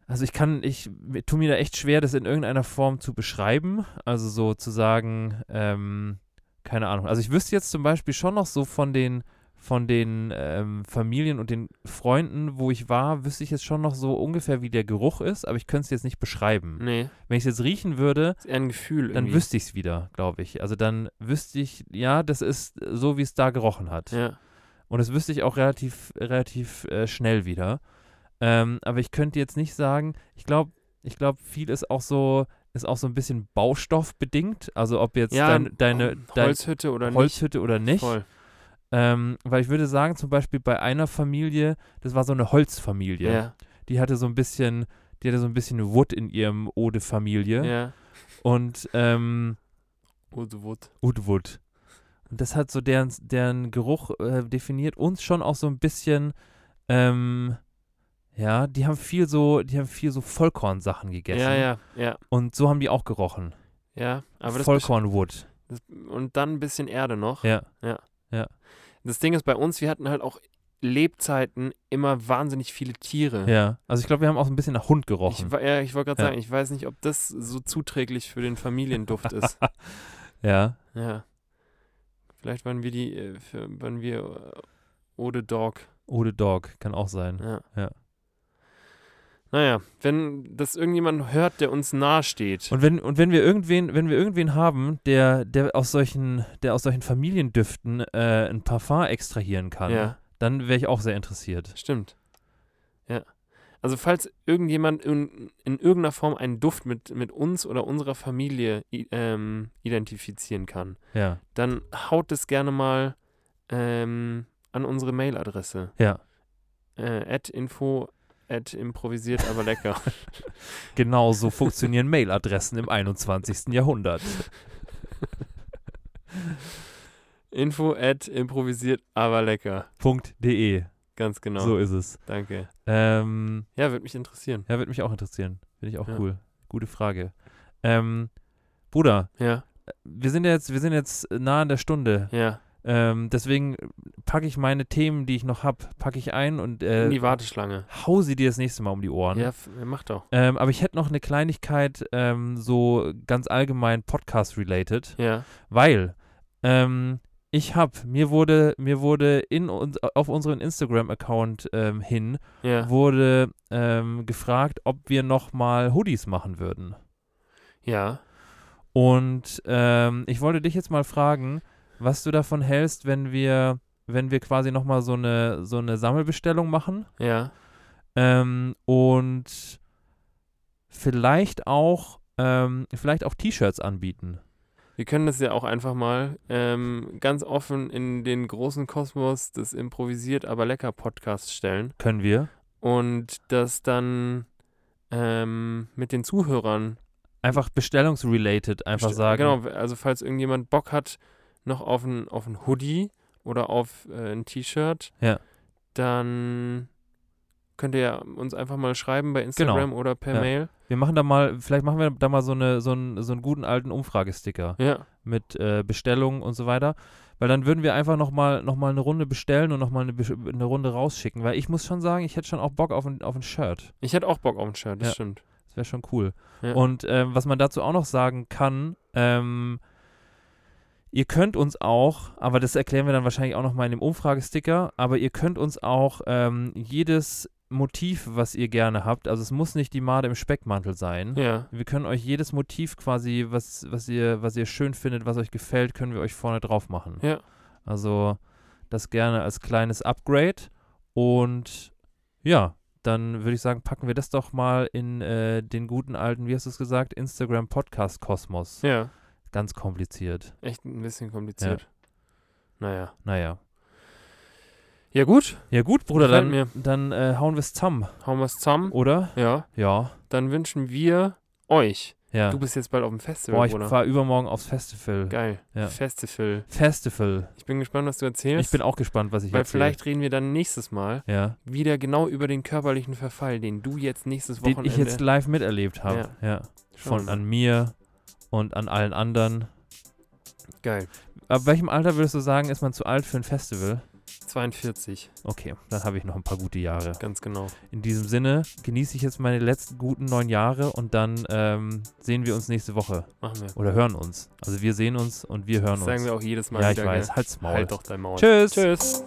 also ich kann, ich mir- tu mir da echt schwer, das in irgendeiner Form zu beschreiben. Also so zu sagen, ähm, keine Ahnung. Also ich wüsste jetzt zum Beispiel schon noch so von den, von den ähm, Familien und den Freunden, wo ich war, wüsste ich jetzt schon noch so ungefähr, wie der Geruch ist, aber ich könnte es jetzt nicht beschreiben. Nee, Wenn ich es jetzt riechen würde, ist eher ein Gefühl dann irgendwie. wüsste ich es wieder, glaube ich. Also dann wüsste ich, ja, das ist so, wie es da gerochen hat. Ja, Und das wüsste ich auch relativ, relativ äh, schnell wieder. Ähm, aber ich könnte jetzt nicht sagen, ich glaube, ich glaube, viel ist auch so, ist auch so ein bisschen baustoffbedingt. Also ob jetzt ja dein, deine ähm, dein Holzhütte oder Holzhütte oder nicht. nicht. Voll. Ähm, weil ich würde sagen, zum Beispiel bei einer Familie, das war so eine Holzfamilie. Ja, Die hatte so ein bisschen, die hatte so ein bisschen Wood in ihrem Ode-Familie. ja. Und ähm, Wood. Woodwood. Und das hat so deren, deren Geruch äh, definiert uns schon auch so ein bisschen, ähm, ja, die haben viel so, die haben viel so Vollkornsachen gegessen. Ja, ja, ja. Und so haben die auch gerochen. Ja, aber das, Vollkornwood. und dann ein bisschen Erde noch. Ja. Das Ding ist bei uns, wir hatten halt auch Lebzeiten immer wahnsinnig viele Tiere. Ja. Also ich glaube, wir haben auch so ein bisschen nach Hund Ich, gerochen. wa- ja, ich wollte gerade Ja. sagen, ich weiß nicht, ob das so zuträglich für den Familienduft ist. [LAUGHS] ja. Ja. Vielleicht waren wir die, äh, für, waren wir äh, Ode Dog. Ode Dog, kann auch sein. Ja. Ja. Naja, wenn das irgendjemand hört, der uns nahe steht. Und wenn, und wenn wir irgendwen, wenn wir irgendwen haben, der, der aus solchen, der aus solchen Familiendüften äh, ein Parfum extrahieren kann, ja, dann wäre ich auch sehr interessiert. stimmt. Ja. Also falls irgendjemand in, in irgendeiner Form einen Duft mit, mit uns oder unserer Familie ähm, identifizieren kann, Ja. dann haut es gerne mal ähm, an unsere Mailadresse. Ja. Äh, at info at improvisiert aber lecker. [LAUGHS] Genau so funktionieren Mailadressen im 21. Jahrhundert. info at improvisiert aber lecker. .de. Ganz genau. So ist es. Danke. Ähm, Ja, würde mich interessieren. ja, würde mich auch interessieren. Finde ich auch Ja. cool. Gute Frage. Ähm, Bruder, Ja, wir sind jetzt, wir sind jetzt nah an der Stunde. ja. Ähm, deswegen packe ich meine Themen, die ich noch habe, packe ich ein und In äh, die Warteschlange. hau sie dir das nächste Mal um die Ohren. Ja, mach doch. Ähm, aber ich hätte noch eine Kleinigkeit, ähm, so ganz allgemein Podcast-related. Ja. Weil ähm, ich habe, mir wurde, mir wurde in uns, auf unseren Instagram-Account ähm, hin, Ja. wurde ähm, gefragt, ob wir nochmal Hoodies machen würden. Ja. Und ich wollte dich jetzt mal fragen, was du davon hältst, wenn wir, wenn wir quasi nochmal so eine, so eine Sammelbestellung machen Ja. ähm, und vielleicht auch, ähm, vielleicht auch T-Shirts anbieten. Wir können das ja auch einfach mal ähm, ganz offen in den großen Kosmos des improvisiert aber lecker Podcasts stellen Können wir. und das dann ähm, mit den Zuhörern Einfach bestellungsrelated einfach sagen. Genau, also falls irgendjemand Bock hat noch auf ein, auf ein Hoodie oder auf äh, ein T-Shirt, Ja. dann könnt ihr uns einfach mal schreiben bei Instagram oder per Genau. Ja. Mail. Wir machen da mal, vielleicht machen wir da mal so, eine, so, einen, so einen guten alten Umfragesticker Ja, mit äh, Bestellungen und so weiter. Weil dann würden wir einfach nochmal noch mal eine Runde bestellen und nochmal eine, eine Runde rausschicken. Weil ich muss schon sagen, ich hätte schon auch Bock auf ein, auf ein Shirt. ich hätte auch Bock auf ein Shirt, das Ja. stimmt. Das wäre schon cool. Und ähm, was man dazu auch noch sagen kann, ähm, Ihr könnt uns auch, aber das erklären wir dann wahrscheinlich auch nochmal in dem Umfragesticker, aber ihr könnt uns auch ähm, jedes Motiv, was ihr gerne habt, also es muss nicht die Made im Speckmantel sein. Ja. Wir können euch jedes Motiv quasi, was, was, ihr, was ihr schön findet, was euch gefällt, können wir euch vorne drauf machen. Ja. Also das gerne als kleines Upgrade. Und ja, dann würde ich sagen, packen wir das doch mal in äh, den guten alten, wie hast du es gesagt, Instagram Podcast Kosmos. Ja. Ganz kompliziert. Echt ein bisschen kompliziert. Naja. Naja. Ja, gut. Ja gut, Bruder, dann, mir. dann äh, hauen wir es zusammen, Hauen wir es zusammen. oder? Ja. Ja. Dann wünschen wir euch. Ja. Du bist jetzt bald auf dem Festival, Boah, ich Bruder. fahre übermorgen aufs Festival. Geil. Ja. Festival. Festival. Ich bin gespannt, was du erzählst. Ich bin auch gespannt, was ich Weil erzähle. vielleicht reden wir dann nächstes Mal Ja. wieder genau über den körperlichen Verfall, den du jetzt nächstes Den Wochenende... ich jetzt live miterlebt habe. Ja. Schauen Von an mir und an allen anderen. Geil. Ab welchem Alter würdest du sagen, ist man zu alt für ein Festival? 42, Okay, dann habe ich noch ein paar gute Jahre. ganz genau. In diesem Sinne genieße ich jetzt meine letzten guten neun Jahre und dann ähm, sehen wir uns nächste Woche. Machen wir. Oder hören uns. Also wir sehen uns und wir hören Das sagen uns. wir auch jedes Mal ja, wieder. ich weiß. gell? Halt's Maul. Halt doch dein Maul. Tschüss. Tschüss.